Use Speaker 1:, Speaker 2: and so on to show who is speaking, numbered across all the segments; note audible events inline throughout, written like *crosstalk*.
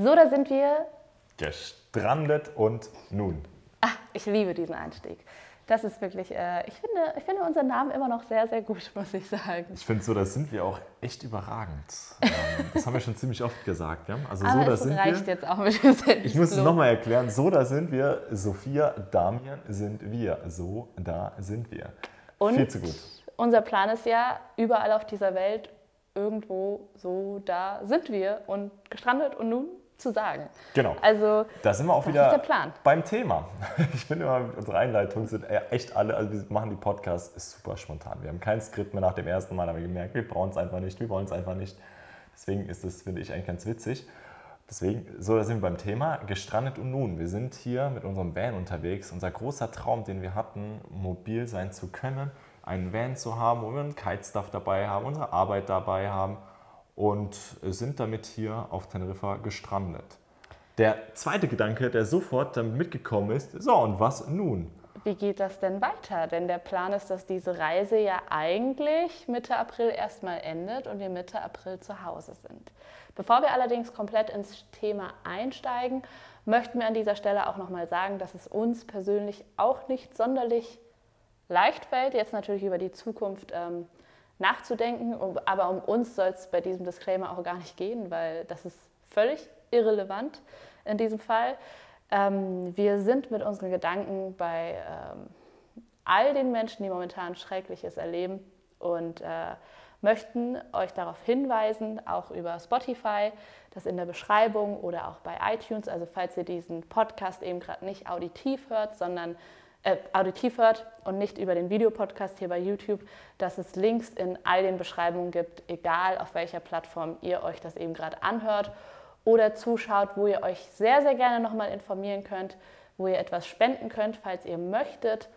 Speaker 1: So, da sind wir.
Speaker 2: Gestrandet und nun.
Speaker 1: Ach, ich liebe diesen Einstieg. Das ist wirklich, äh, ich, finde, ich finde unseren Namen immer noch sehr, sehr gut, *laughs* muss ich sagen.
Speaker 2: Ich finde so, da sind wir auch echt überragend. *laughs* Ähm, das haben wir schon ziemlich oft gesagt. Ja?
Speaker 1: Also Aber so, da sind reicht wir, jetzt auch mit dem
Speaker 2: Ich muss es nochmal erklären. So, da sind wir. Sophia, Damian sind wir. So, da sind wir.
Speaker 1: Und Viel zu gut. Unser Plan ist ja, überall auf dieser Welt irgendwo so, da sind wir und gestrandet und nun zu sagen.
Speaker 2: Genau.
Speaker 1: Also,
Speaker 2: da sind wir auch wieder beim Thema. *laughs* Ich finde immer, unsere Einleitungen sind echt alle, also wir machen die Podcasts ist super spontan. Wir haben kein Skript mehr nach dem ersten Mal, aber gemerkt, wir brauchen es einfach nicht, wir wollen es einfach nicht. Deswegen ist das, finde ich, eigentlich ganz witzig. Deswegen, so, da sind wir beim Thema, gestrandet und nun. Wir sind hier mit unserem Van unterwegs. Unser großer Traum, den wir hatten, mobil sein zu können, einen Van zu haben, wo wir einen Kitestuff dabei haben, unsere Arbeit dabei haben und sind damit hier auf Teneriffa gestrandet. Der zweite Gedanke, der sofort damit mitgekommen ist, so und was nun?
Speaker 1: Wie geht das denn weiter? Denn der Plan ist, dass diese Reise ja eigentlich Mitte April erstmal endet und wir Mitte April zu Hause sind. Bevor wir allerdings komplett ins Thema einsteigen, möchten wir an dieser Stelle auch nochmal sagen, dass es uns persönlich auch nicht sonderlich leicht fällt, jetzt natürlich über die Zukunft ähm, nachzudenken. Aber um uns soll es bei diesem Disclaimer auch gar nicht gehen, weil das ist völlig irrelevant in diesem Fall. Ähm, wir sind mit unseren Gedanken bei ähm, all den Menschen, die momentan Schreckliches erleben und äh, möchten euch darauf hinweisen, auch über Spotify, das in der Beschreibung oder auch bei iTunes, also falls ihr diesen Podcast eben gerade nicht auditiv hört, sondern äh, auditiv hört und nicht über den Videopodcast hier bei YouTube, dass es Links in all den Beschreibungen gibt, egal auf welcher Plattform ihr euch das eben gerade anhört oder zuschaut, wo ihr euch sehr, sehr gerne nochmal informieren könnt, wo ihr etwas spenden könnt, falls ihr möchtet.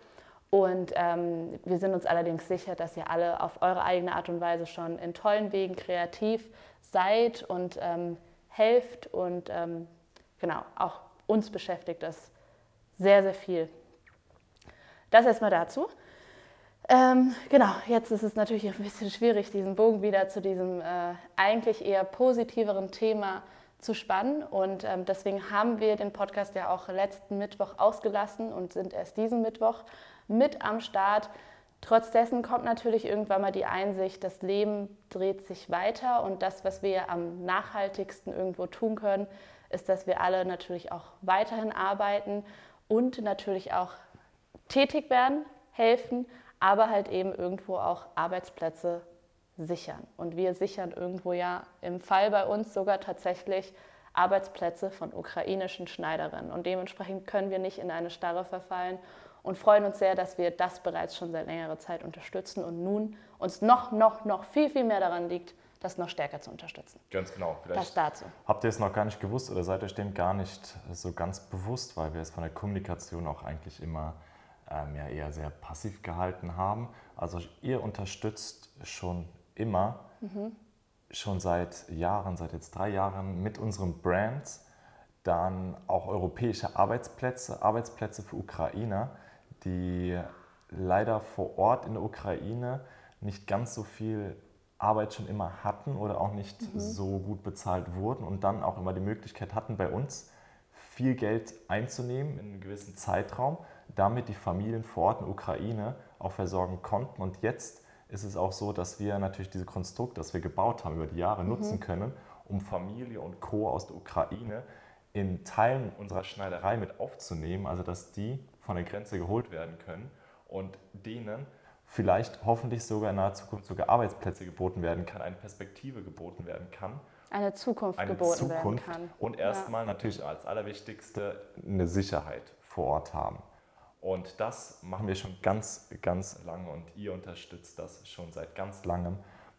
Speaker 1: Und ähm, wir sind uns allerdings sicher, dass ihr alle auf eure eigene Art und Weise schon in tollen Wegen kreativ seid und ähm, helft. Und ähm, genau, auch uns beschäftigt das sehr, sehr viel. Das erstmal dazu. Ähm, genau, jetzt ist es natürlich ein bisschen schwierig, diesen Bogen wieder zu diesem äh, eigentlich eher positiveren Thema zu spannen. Und ähm, deswegen haben wir den Podcast ja auch letzten Mittwoch ausgelassen und sind erst diesen Mittwoch mit am Start. Trotz dessen kommt natürlich irgendwann mal die Einsicht, das Leben dreht sich weiter und das, was wir am nachhaltigsten irgendwo tun können, ist, dass wir alle natürlich auch weiterhin arbeiten und natürlich auch tätig werden, helfen, aber halt eben irgendwo auch Arbeitsplätze sichern. Und wir sichern irgendwo ja im Fall bei uns sogar tatsächlich Arbeitsplätze von ukrainischen Schneiderinnen. Und dementsprechend können wir nicht in eine Starre verfallen und freuen uns sehr, dass wir das bereits schon seit längerer Zeit unterstützen und nun uns noch, noch, noch viel, viel mehr daran liegt, das noch stärker zu unterstützen.
Speaker 2: Ganz genau.
Speaker 1: Vielleicht das dazu.
Speaker 2: Habt ihr es noch gar nicht gewusst oder seid euch dem gar nicht so ganz bewusst, weil wir es von der Kommunikation auch eigentlich immer ähm, ja eher sehr passiv gehalten haben. Also ihr unterstützt schon immer, mhm. schon seit Jahren, seit jetzt drei Jahren mit unseren Brands dann auch europäische Arbeitsplätze, Arbeitsplätze für Ukrainer, die leider vor Ort in der Ukraine nicht ganz so viel Arbeit schon immer hatten oder auch nicht mhm. so gut bezahlt wurden und dann auch immer die Möglichkeit hatten, bei uns viel Geld einzunehmen in einem gewissen Zeitraum, damit die Familien vor Ort in der Ukraine auch versorgen konnten. Und jetzt ist es auch so, dass wir natürlich diese Konstrukt, das wir gebaut haben über die Jahre, mhm. nutzen können, um Familie und Co. aus der Ukraine in Teilen unserer Schneiderei mit aufzunehmen, also dass die von der Grenze geholt werden können und denen vielleicht hoffentlich sogar in naher Zukunft sogar Arbeitsplätze geboten werden kann, eine Perspektive geboten werden kann.
Speaker 1: Eine Zukunft eine geboten Zukunft werden kann.
Speaker 2: Und erstmal ja. natürlich als allerwichtigste eine Sicherheit vor Ort haben. Und das machen wir schon ganz, ganz lange und ihr unterstützt das schon seit ganz langem.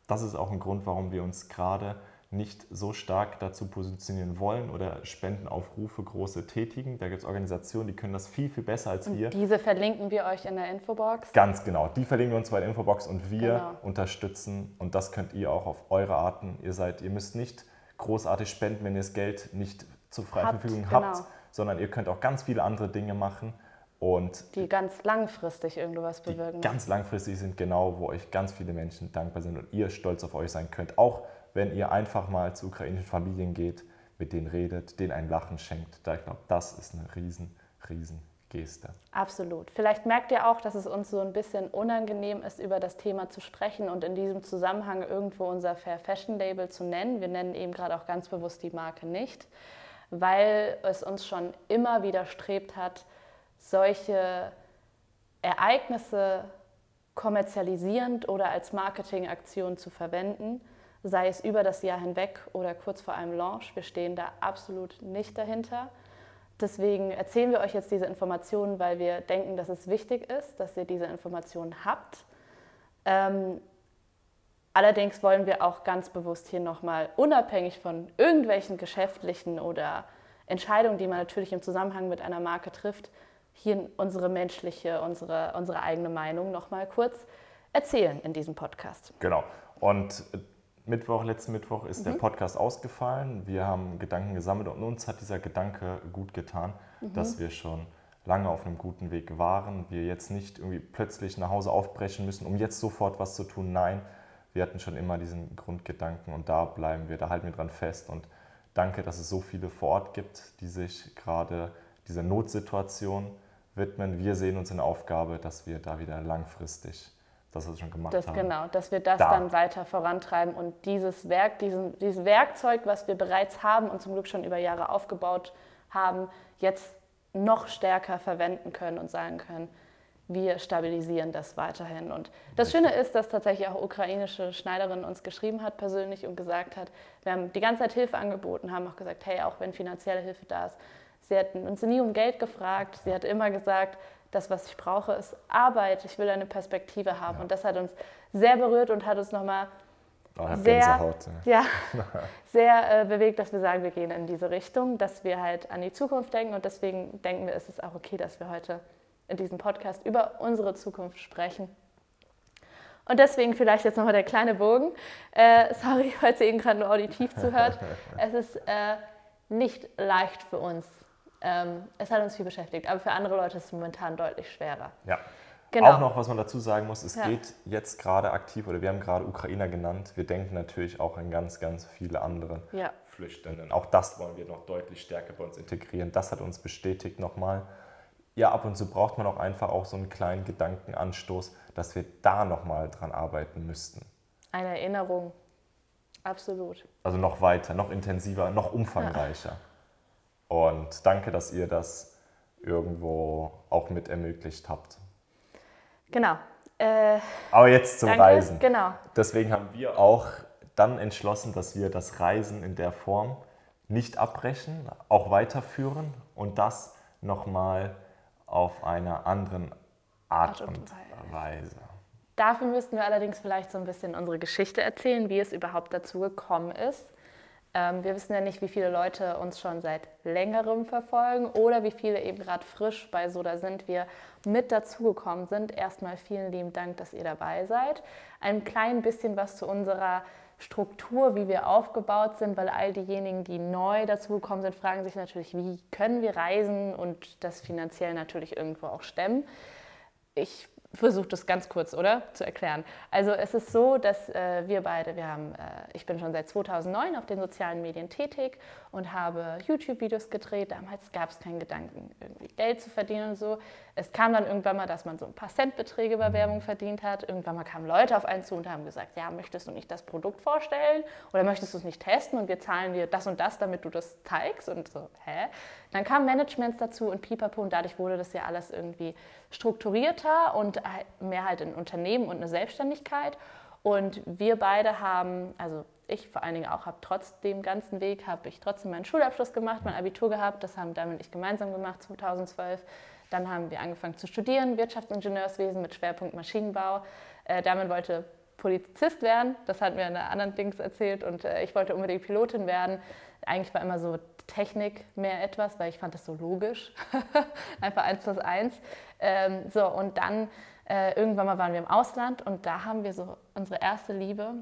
Speaker 2: Das ist auch ein Grund, warum wir uns gerade nicht so stark dazu positionieren wollen oder Spendenaufrufe große tätigen. Da gibt es Organisationen, die können das viel, viel besser als und wir.
Speaker 1: Diese verlinken wir euch in der Infobox.
Speaker 2: Ganz genau, die verlinken wir uns bei der Infobox und wir genau. unterstützen und das könnt ihr auch auf eure Arten. Ihr seid, ihr müsst nicht großartig spenden, wenn ihr das Geld nicht zur freien Verfügung genau. habt, sondern ihr könnt auch ganz viele andere Dinge machen und
Speaker 1: die ganz langfristig irgendwas bewirken.
Speaker 2: Ganz langfristig sind genau, wo euch ganz viele Menschen dankbar sind und ihr stolz auf euch sein könnt. Auch wenn ihr einfach mal zu ukrainischen Familien geht. mit denen redet, denen ein Lachen schenkt. Da ich glaube, das ist eine riesen, riesen Geste.
Speaker 1: Absolut. Vielleicht merkt ihr auch, dass es uns so ein bisschen unangenehm ist, über das Thema zu sprechen und in diesem Zusammenhang irgendwo unser Fair Fashion Label zu nennen. Wir nennen eben gerade auch ganz bewusst die Marke nicht, weil es uns schon immer widerstrebt hat, solche Ereignisse kommerzialisierend oder als Marketingaktion zu verwenden, sei es über das Jahr hinweg oder kurz vor einem Launch. Wir stehen da absolut nicht dahinter. Deswegen erzählen wir euch jetzt diese Informationen, weil wir denken, dass es wichtig ist, dass ihr diese Informationen habt. Ähm, allerdings wollen wir auch ganz bewusst hier nochmal unabhängig von irgendwelchen geschäftlichen oder Entscheidungen, die man natürlich im Zusammenhang mit einer Marke trifft, hier unsere menschliche, unsere, unsere eigene Meinung nochmal kurz erzählen in diesem Podcast.
Speaker 2: Genau. Und Mittwoch, letzten Mittwoch ist mhm. der Podcast ausgefallen. Wir haben Gedanken gesammelt und uns hat dieser Gedanke gut getan, mhm. dass wir schon lange auf einem guten Weg waren. Wir jetzt nicht irgendwie plötzlich nach Hause aufbrechen müssen, um jetzt sofort was zu tun. Nein, wir hatten schon immer diesen Grundgedanken und da bleiben wir, da halten wir dran fest. Und danke, dass es so viele vor Ort gibt, die sich gerade dieser Notsituation widmen. Wir sehen uns in der Aufgabe, dass wir da wieder langfristig das, was wir schon gemacht
Speaker 1: das,
Speaker 2: haben.
Speaker 1: Genau, dass wir das da. dann weiter vorantreiben und dieses Werk, diesen, dieses Werkzeug, was wir bereits haben und zum Glück schon über Jahre aufgebaut haben, jetzt noch stärker verwenden können und sagen können, wir stabilisieren das weiterhin. Und das Schöne ist, dass tatsächlich auch ukrainische Schneiderin uns geschrieben hat persönlich und gesagt hat, wir haben die ganze Zeit Hilfe angeboten, haben auch gesagt, hey, auch wenn finanzielle Hilfe da ist, sie hatten uns nie um Geld gefragt, sie hat immer gesagt, das, was ich brauche, ist Arbeit. Ich will eine Perspektive haben. Ja. Und das hat uns sehr berührt und hat uns nochmal oh, sehr, ja, *laughs* *laughs* sehr äh, bewegt, dass wir sagen, wir gehen in diese Richtung, dass wir halt an die Zukunft denken. Und deswegen denken wir, ist es auch okay, dass wir heute in diesem Podcast über unsere Zukunft sprechen. Und deswegen vielleicht jetzt nochmal der kleine Bogen. Äh, sorry, *laughs* falls ihr eben gerade nur auditiv zuhört. Es ist äh, nicht leicht für uns, ähm, es hat uns viel beschäftigt, aber für andere Leute ist es momentan deutlich schwerer.
Speaker 2: Ja. Genau. Auch noch, was man dazu sagen muss, es ja. geht jetzt gerade aktiv, oder wir haben gerade Ukrainer genannt, wir denken natürlich auch an ganz, ganz viele andere ja. Flüchtenden. Auch das wollen wir noch deutlich stärker bei uns integrieren. Das hat uns bestätigt nochmal. Ja, ab und zu braucht man auch einfach auch so einen kleinen Gedankenanstoß, dass wir da nochmal dran arbeiten müssten.
Speaker 1: Eine Erinnerung, absolut.
Speaker 2: Also noch weiter, noch intensiver, noch umfangreicher. Ja. Und danke, dass ihr das irgendwo auch mit ermöglicht habt.
Speaker 1: Genau. Äh,
Speaker 2: Aber jetzt zum
Speaker 1: danke.
Speaker 2: Reisen.
Speaker 1: Genau.
Speaker 2: Deswegen haben wir auch dann entschlossen, dass wir das Reisen in der Form nicht abbrechen, auch weiterführen und das nochmal auf einer anderen Art, Art und, und Weise.
Speaker 1: Dafür müssten wir allerdings vielleicht so ein bisschen unsere Geschichte erzählen, wie es überhaupt dazu gekommen ist. Ähm, wir wissen ja nicht, wie viele Leute uns schon seit längerem verfolgen oder wie viele eben gerade frisch bei Soda sind, wir mit dazugekommen sind. Erstmal vielen lieben Dank, dass ihr dabei seid. Ein klein bisschen was zu unserer Struktur, wie wir aufgebaut sind, weil all diejenigen, die neu dazugekommen sind, fragen sich natürlich, wie können wir reisen und das finanziell natürlich irgendwo auch stemmen. Ich versuche das ganz kurz, oder? Zu erklären. Also es ist so, dass äh, wir beide, wir haben, äh, ich bin schon seit 2009 auf den sozialen Medien tätig und habe YouTube-Videos gedreht. Damals gab es keinen Gedanken, irgendwie Geld zu verdienen und so. Es kam dann irgendwann mal, dass man so ein paar Centbeträge bei Werbung verdient hat. Irgendwann mal kamen Leute auf einen zu und haben gesagt, ja, möchtest du nicht das Produkt vorstellen oder möchtest du es nicht testen und wir zahlen dir das und das, damit du das zeigst und so, hä? Dann kamen Managements dazu und pipapo und dadurch wurde das ja alles irgendwie strukturierter und mehr halt ein Unternehmen und eine Selbstständigkeit. Und wir beide haben, also ich vor allen Dingen auch, habe trotz dem ganzen Weg, habe ich trotzdem meinen Schulabschluss gemacht, mein Abitur gehabt. Das haben und ich gemeinsam gemacht 2012. Dann haben wir angefangen zu studieren, Wirtschaftsingenieurswesen mit Schwerpunkt Maschinenbau. Äh, damit wollte Polizist werden, das hat mir eine anderen Dings erzählt und äh, ich wollte unbedingt Pilotin werden. Eigentlich war immer so Technik mehr etwas, weil ich fand das so logisch. *laughs* Einfach eins plus eins. Ähm, so, und dann äh, irgendwann mal waren wir im Ausland und da haben wir so unsere erste Liebe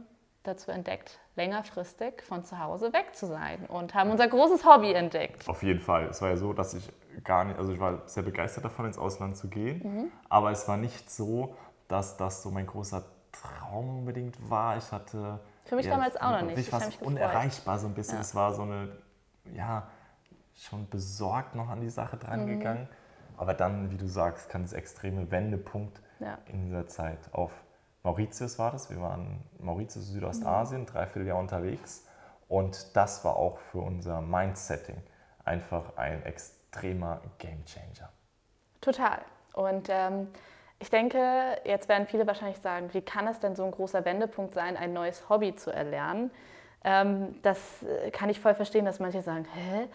Speaker 1: dazu entdeckt, längerfristig von zu Hause weg zu sein und haben unser großes Hobby entdeckt.
Speaker 2: Auf jeden Fall. Es war ja so, dass ich gar nicht, also ich war sehr begeistert davon, ins Ausland zu gehen, mhm. aber es war nicht so, dass das so mein großer Traum unbedingt war. Ich hatte.
Speaker 1: Für mich ja, damals auch noch nicht.
Speaker 2: Ich war unerreichbar so ein bisschen. Ja. Es war so eine ja, schon besorgt noch an die Sache drangegangen. Mhm. Aber dann, wie du sagst, kann das extreme Wendepunkt ja. in dieser Zeit auf Mauritius war das. Wir waren Mauritius, Südostasien, mhm. dreiviertel Jahr unterwegs. Und das war auch für unser Mindsetting einfach ein extremer Gamechanger.
Speaker 1: Total. Und ähm, ich denke, jetzt werden viele wahrscheinlich sagen, wie kann es denn so ein großer Wendepunkt sein, ein neues Hobby zu erlernen? Ähm, das äh, kann ich voll verstehen, dass manche sagen, hä?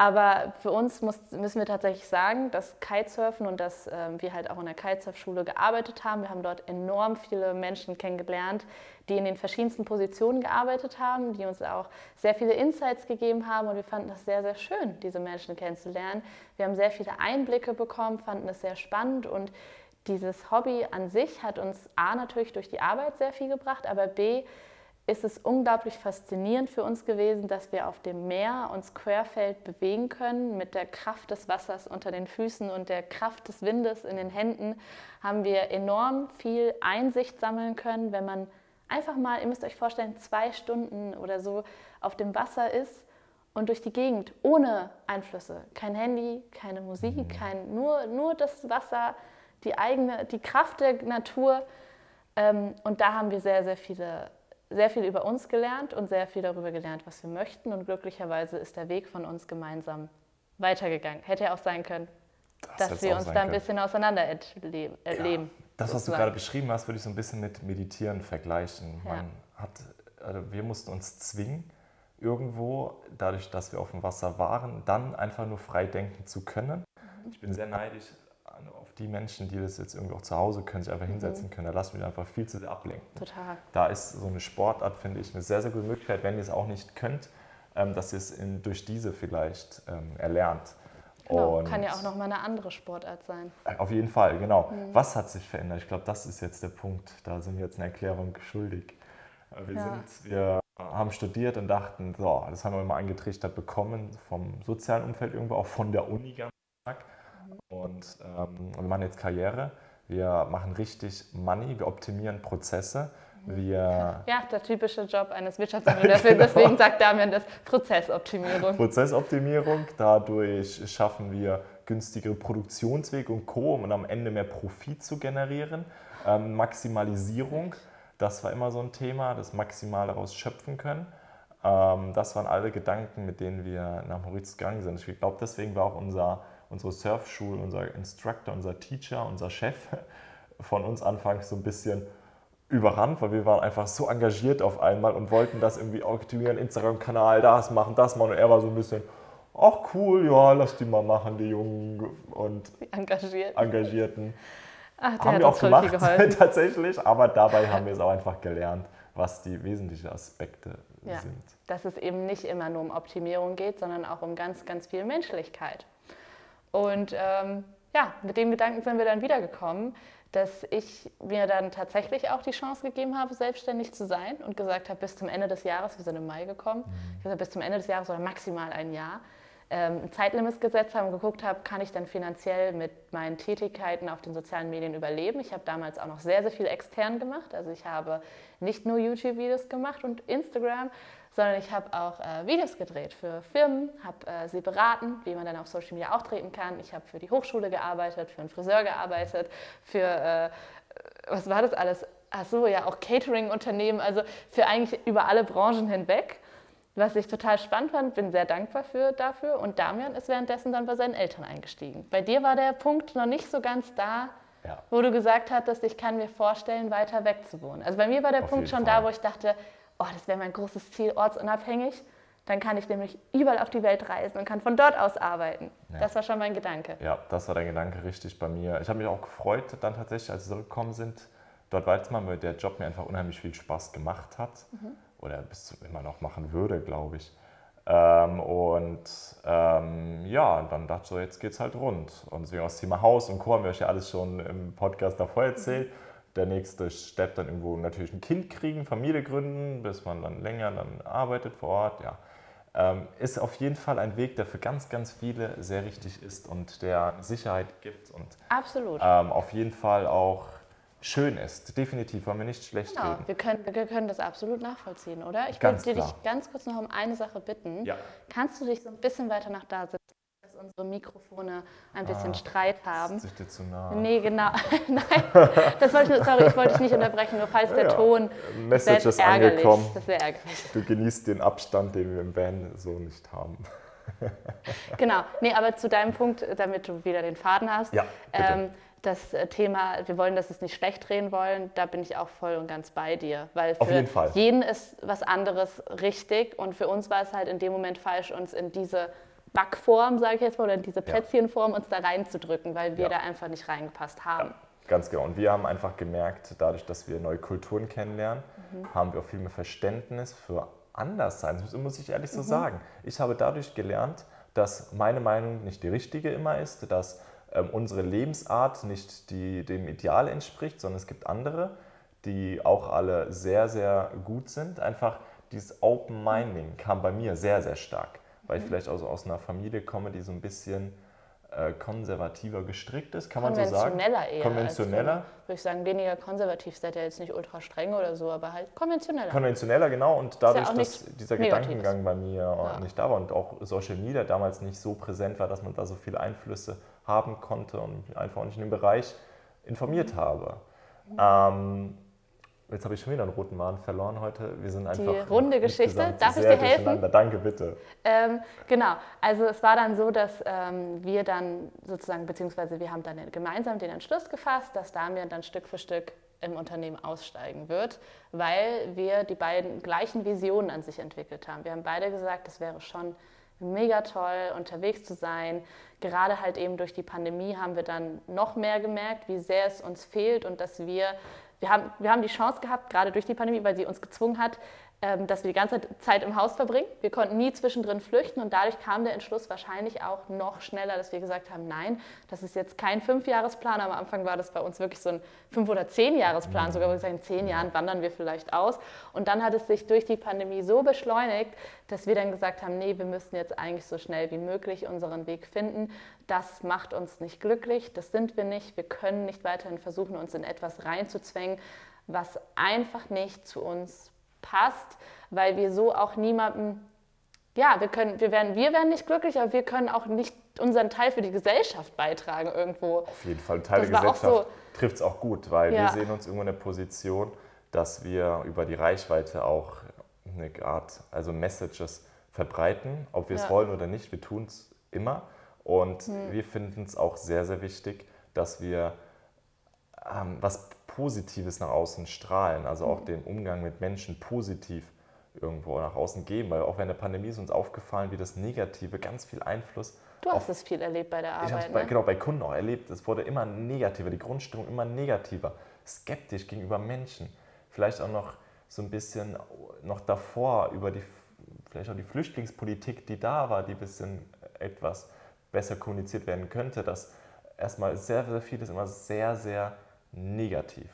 Speaker 1: Aber für uns muss, müssen wir tatsächlich sagen, dass Kitesurfen und dass äh, wir halt auch in der Kitesurfschule gearbeitet haben. Wir haben dort enorm viele Menschen kennengelernt, die in den verschiedensten Positionen gearbeitet haben, die uns auch sehr viele Insights gegeben haben und wir fanden das sehr, sehr schön, diese Menschen kennenzulernen. Wir haben sehr viele Einblicke bekommen, fanden es sehr spannend und dieses Hobby an sich hat uns A natürlich durch die Arbeit sehr viel gebracht, aber B ist es unglaublich faszinierend für uns gewesen, dass wir auf dem Meer uns querfeld bewegen können. Mit der Kraft des Wassers unter den Füßen und der Kraft des Windes in den Händen haben wir enorm viel Einsicht sammeln können, wenn man einfach mal, ihr müsst euch vorstellen, zwei Stunden oder so auf dem Wasser ist und durch die Gegend ohne Einflüsse. Kein Handy, keine Musik, mhm. kein, nur, nur das Wasser, die eigene, die Kraft der Natur. Ähm, und da haben wir sehr, sehr viele sehr viel über uns gelernt und sehr viel darüber gelernt, was wir möchten. Und glücklicherweise ist der Weg von uns gemeinsam weitergegangen. Hätte ja auch sein können, das dass wir uns da ein bisschen auseinander erleben. Ja,
Speaker 2: das, was du gerade beschrieben hast, würde ich so ein bisschen mit Meditieren vergleichen. Ja. hat, also wir mussten uns zwingen, irgendwo, dadurch, dass wir auf dem Wasser waren, dann einfach nur frei denken zu können. Mhm. Ich bin sehr neidisch auf die Menschen, die das jetzt irgendwie auch zu Hause können, sich einfach mhm. hinsetzen können, da lassen wir einfach viel zu sehr ablenken.
Speaker 1: Total.
Speaker 2: Da ist so eine Sportart, finde ich, eine sehr, sehr gute Möglichkeit, wenn ihr es auch nicht könnt, ähm, dass ihr es in, durch diese vielleicht ähm, erlernt.
Speaker 1: Genau, Und kann ja auch nochmal eine andere Sportart sein.
Speaker 2: Äh, auf jeden Fall, genau. Mhm. Was hat sich verändert? Ich glaube, das ist jetzt der Punkt. Da sind wir jetzt eine Erklärung schuldig. Äh, wir, ja. sind, wir haben studiert und dachten, so, das haben wir immer eingetrichtert bekommen vom sozialen Umfeld irgendwo, auch von der Uni ganz stark. Und ähm, wir machen jetzt Karriere. Wir machen richtig Money, wir optimieren Prozesse. Wir
Speaker 1: ja, der typische Job eines Wirtschaftsingenieurs. *laughs* genau. Deswegen sagt Damian das Prozessoptimierung.
Speaker 2: Prozessoptimierung. Dadurch schaffen wir günstigere Produktionswege und Co., um am Ende mehr Profit zu generieren. Ähm, Maximalisierung, das war immer so ein Thema, das maximal daraus schöpfen können. Ähm, das waren alle Gedanken, mit denen wir nach Mauritius gegangen sind. Ich glaube, deswegen war auch unser unsere Surfschule, unser Instructor, unser Teacher, unser Chef *laughs* von uns anfangs so ein bisschen überrannt, weil wir waren einfach so engagiert auf einmal und wollten das irgendwie optimieren, Instagram-Kanal, das machen, das machen. Und er war so ein bisschen, ach cool, ja, lass die mal machen, die Jungen und
Speaker 1: Engagierten.
Speaker 2: Engagierten. Ach, haben wir auch gemacht, *laughs* tatsächlich, aber dabei haben wir es auch einfach gelernt, was die wesentlichen Aspekte ja, sind.
Speaker 1: Dass es eben nicht immer nur um Optimierung geht, sondern auch um ganz, ganz viel Menschlichkeit. Und ähm, ja, mit dem Gedanken sind wir dann wiedergekommen, dass ich mir dann tatsächlich auch die Chance gegeben habe, selbstständig zu sein und gesagt habe, bis zum Ende des Jahres, wir sind im Mai gekommen, mhm. ich gesagt, bis zum Ende des Jahres oder maximal ein Jahr, ähm, ein Zeitlimit gesetzt habe und geguckt habe, kann ich dann finanziell mit meinen Tätigkeiten auf den sozialen Medien überleben. Ich habe damals auch noch sehr, sehr viel extern gemacht. Also ich habe nicht nur YouTube-Videos gemacht und Instagram, sondern ich habe auch äh, Videos gedreht für Firmen, habe äh, sie beraten, wie man dann auf Social Media auftreten kann. Ich habe für die Hochschule gearbeitet, für einen Friseur gearbeitet, für, äh, was war das alles? Ach so, ja, auch Catering-Unternehmen, also für eigentlich über alle Branchen hinweg. Was ich total spannend fand, bin sehr dankbar für, dafür. Und Damian ist währenddessen dann bei seinen Eltern eingestiegen. Bei dir war der Punkt noch nicht so ganz da, ja. wo du gesagt hattest, ich kann mir vorstellen, weiter weg zu wohnen. Also bei mir war der Auf Punkt schon Fall. da, wo ich dachte, oh, das wäre mein großes Ziel, ortsunabhängig. Dann kann ich nämlich überall auf die Welt reisen und kann von dort aus arbeiten. Ja. Das war schon mein Gedanke.
Speaker 2: Ja, das war dein Gedanke richtig bei mir. Ich habe mich auch gefreut, dann tatsächlich, als wir zurückgekommen sind, dort weiterzumachen, weil der Job mir einfach unheimlich viel Spaß gemacht hat. Mhm. Oder bis zu immer noch machen würde, glaube ich. Ähm, und ähm, ja, dann dachte ich so, jetzt geht's halt rund. Und deswegen auch das Thema Haus und Co. haben wir euch ja alles schon im Podcast davor erzählt. Mhm. Der nächste Step dann irgendwo natürlich ein Kind kriegen, Familie gründen, bis man dann länger dann arbeitet vor Ort. Ja. Ähm, ist auf jeden Fall ein Weg, der für ganz, ganz viele sehr richtig ist und der Sicherheit gibt und
Speaker 1: Absolut.
Speaker 2: Ähm, auf jeden Fall auch schön ist. Definitiv, wollen wir nicht schlecht
Speaker 1: genau,
Speaker 2: reden.
Speaker 1: Wir können, wir können das absolut nachvollziehen, oder? Ich würde dich ganz kurz noch um eine Sache bitten. Ja. Kannst du dich so ein bisschen weiter nach da setzen? Dass unsere Mikrofone ein bisschen ah, Streit haben.
Speaker 2: Das ist dir zu nah.
Speaker 1: Nee, genau. *laughs* Nein, das wollte ich, sorry, ich wollte dich nicht unterbrechen, nur falls der ja, Ton.
Speaker 2: Message ist angekommen. Das wäre ärgerlich. Du genießt den Abstand, den wir im Van so nicht haben. *laughs*
Speaker 1: genau, nee, aber zu deinem Punkt, damit du wieder den Faden hast.
Speaker 2: Ja,
Speaker 1: ähm, das Thema, wir wollen das jetzt nicht schlecht drehen wollen, da bin ich auch voll und ganz bei dir. Weil für
Speaker 2: jeden,
Speaker 1: jeden ist was anderes richtig und für uns war es halt in dem Moment falsch, uns in diese Backform, sage ich jetzt mal, oder in diese Plätzchenform uns da reinzudrücken, weil wir da einfach nicht reingepasst haben.
Speaker 2: Ganz genau. Und wir haben einfach gemerkt, dadurch, dass wir neue Kulturen kennenlernen, mhm. haben wir auch viel mehr Verständnis für Anderssein. Das muss ich ehrlich so mhm. sagen. Ich habe dadurch gelernt, dass meine Meinung nicht die richtige immer ist, dass ähm, unsere Lebensart nicht die, dem Ideal entspricht, sondern es gibt andere, die auch alle sehr, sehr gut sind. Einfach dieses Open Minding kam bei mir sehr, sehr stark weil ich mhm. vielleicht also aus einer Familie komme, die so ein bisschen äh, konservativer gestrickt ist, kann man so sagen.
Speaker 1: Konventioneller eher.
Speaker 2: Konventioneller.
Speaker 1: Als, würde ich sagen, weniger konservativ. Seid ja jetzt nicht ultra streng oder so, aber halt konventioneller.
Speaker 2: Konventioneller, genau. Und dadurch, ja dass dieser Negatives. Gedankengang bei mir ja. nicht da war und auch Social Media damals nicht so präsent war, dass man da so viele Einflüsse haben konnte und einfach auch nicht in dem Bereich informiert mhm. habe. Mhm. Ähm, Jetzt habe ich schon wieder einen roten Maden verloren heute. Wir sind einfach.
Speaker 1: Die runde Geschichte. Darf ich dir helfen?
Speaker 2: Danke, bitte.
Speaker 1: Ähm, genau. Also, es war dann so, dass ähm, wir dann sozusagen, beziehungsweise wir haben dann gemeinsam den Entschluss gefasst, dass Damian dann Stück für Stück im Unternehmen aussteigen wird, weil wir die beiden gleichen Visionen an sich entwickelt haben. Wir haben beide gesagt, es wäre schon mega toll, unterwegs zu sein. Gerade halt eben durch die Pandemie haben wir dann noch mehr gemerkt, wie sehr es uns fehlt und dass wir wir haben, wir haben die Chance gehabt, gerade durch die Pandemie, weil sie uns gezwungen hat, dass wir die ganze Zeit im Haus verbringen. Wir konnten nie zwischendrin flüchten und dadurch kam der Entschluss wahrscheinlich auch noch schneller, dass wir gesagt haben, nein, das ist jetzt kein Fünfjahresplan. Am Anfang war das bei uns wirklich so ein Fünf- oder Zehnjahresplan, sogar wo wir sagen, in zehn Jahren wandern wir vielleicht aus. Und dann hat es sich durch die Pandemie so beschleunigt, dass wir dann gesagt haben, nee, wir müssen jetzt eigentlich so schnell wie möglich unseren Weg finden. Das macht uns nicht glücklich, das sind wir nicht. Wir können nicht weiterhin versuchen, uns in etwas reinzuzwängen, was einfach nicht zu uns passt, weil wir so auch niemandem, ja, wir können, wir werden, wir werden nicht glücklich, aber wir können auch nicht unseren Teil für die Gesellschaft beitragen irgendwo.
Speaker 2: Auf jeden Fall, Teil das der Gesellschaft so, trifft es auch gut, weil ja. wir sehen uns irgendwo in der Position, dass wir über die Reichweite auch eine Art, also Messages verbreiten, ob wir es ja. wollen oder nicht, wir tun es immer. Und hm. wir finden es auch sehr, sehr wichtig, dass wir ähm, was Positives nach außen strahlen, also auch mhm. den Umgang mit Menschen positiv irgendwo nach außen geben, weil auch während der Pandemie ist uns aufgefallen, wie das Negative ganz viel Einfluss.
Speaker 1: Du hast es viel erlebt bei der Arbeit. Ich habe es ne?
Speaker 2: genau bei Kunden auch erlebt. Es wurde immer negativer, die Grundstimmung immer negativer, skeptisch gegenüber Menschen. Vielleicht auch noch so ein bisschen noch davor über die vielleicht auch die Flüchtlingspolitik, die da war, die ein bisschen etwas besser kommuniziert werden könnte, dass erstmal sehr, sehr vieles immer sehr, sehr negativ.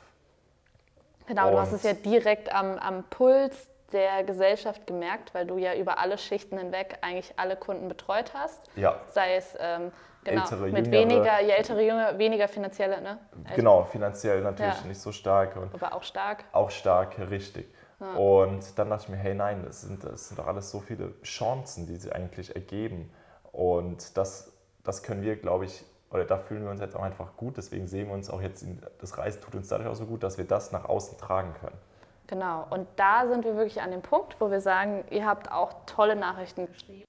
Speaker 1: Genau, und du hast es ja direkt am, am Puls der Gesellschaft gemerkt, weil du ja über alle Schichten hinweg eigentlich alle Kunden betreut hast.
Speaker 2: Ja.
Speaker 1: Sei es ähm, genau, ältere, mit jüngere, weniger, ja, ältere, junge, weniger finanzielle, ne?
Speaker 2: Also, genau, finanziell natürlich ja. nicht so stark. Und
Speaker 1: Aber auch stark.
Speaker 2: Auch stark, richtig. Ja. Und dann dachte ich mir, hey nein, das sind, das sind doch alles so viele Chancen, die sie eigentlich ergeben. Und das, das können wir, glaube ich, oder da fühlen wir uns jetzt auch einfach gut. Deswegen sehen wir uns auch jetzt, in, das Reisen tut uns dadurch auch so gut, dass wir das nach außen tragen können.
Speaker 1: Genau, und da sind wir wirklich an dem Punkt, wo wir sagen, ihr habt auch tolle Nachrichten geschrieben,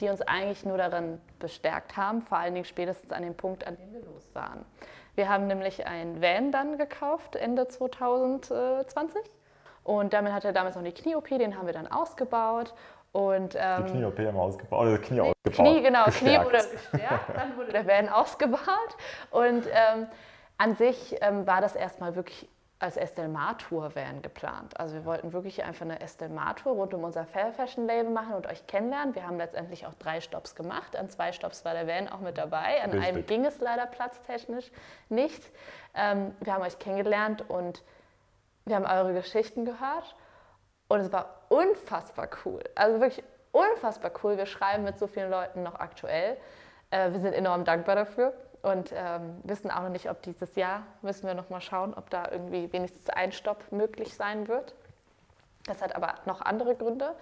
Speaker 1: die uns eigentlich nur darin bestärkt haben, vor allen Dingen spätestens an dem Punkt, an dem wir los waren. Wir haben nämlich ein Van dann gekauft Ende 2020 und damit hat er damals noch die Knie-OP, den haben wir dann ausgebaut und,
Speaker 2: ähm, die Knie-OP haben wir ausgebaut, oder Knie ausgebaut.
Speaker 1: Knie, genau, gestärkt. Knie wurde gestärkt, dann wurde der Van *laughs* ausgebaut. Und ähm, an sich ähm, war das erstmal wirklich als Estelle Martour Van geplant. Also wir wollten wirklich einfach eine Estelle Martour rund um unser Fair Fashion Label machen und euch kennenlernen. Wir haben letztendlich auch drei Stops gemacht. An zwei Stops war der Van auch mit dabei. An Richtig. einem ging es leider platztechnisch nicht. Ähm, wir haben euch kennengelernt und wir haben eure Geschichten gehört. Und es war unfassbar cool. Also wirklich unfassbar cool. Wir schreiben mit so vielen Leuten noch aktuell. Äh, wir sind enorm dankbar dafür. und ähm, wissen auch noch nicht, ob dieses Jahr, müssen wir noch mal schauen, ob da irgendwie wenigstens ein Stopp möglich sein wird. Das hat aber noch andere Gründe.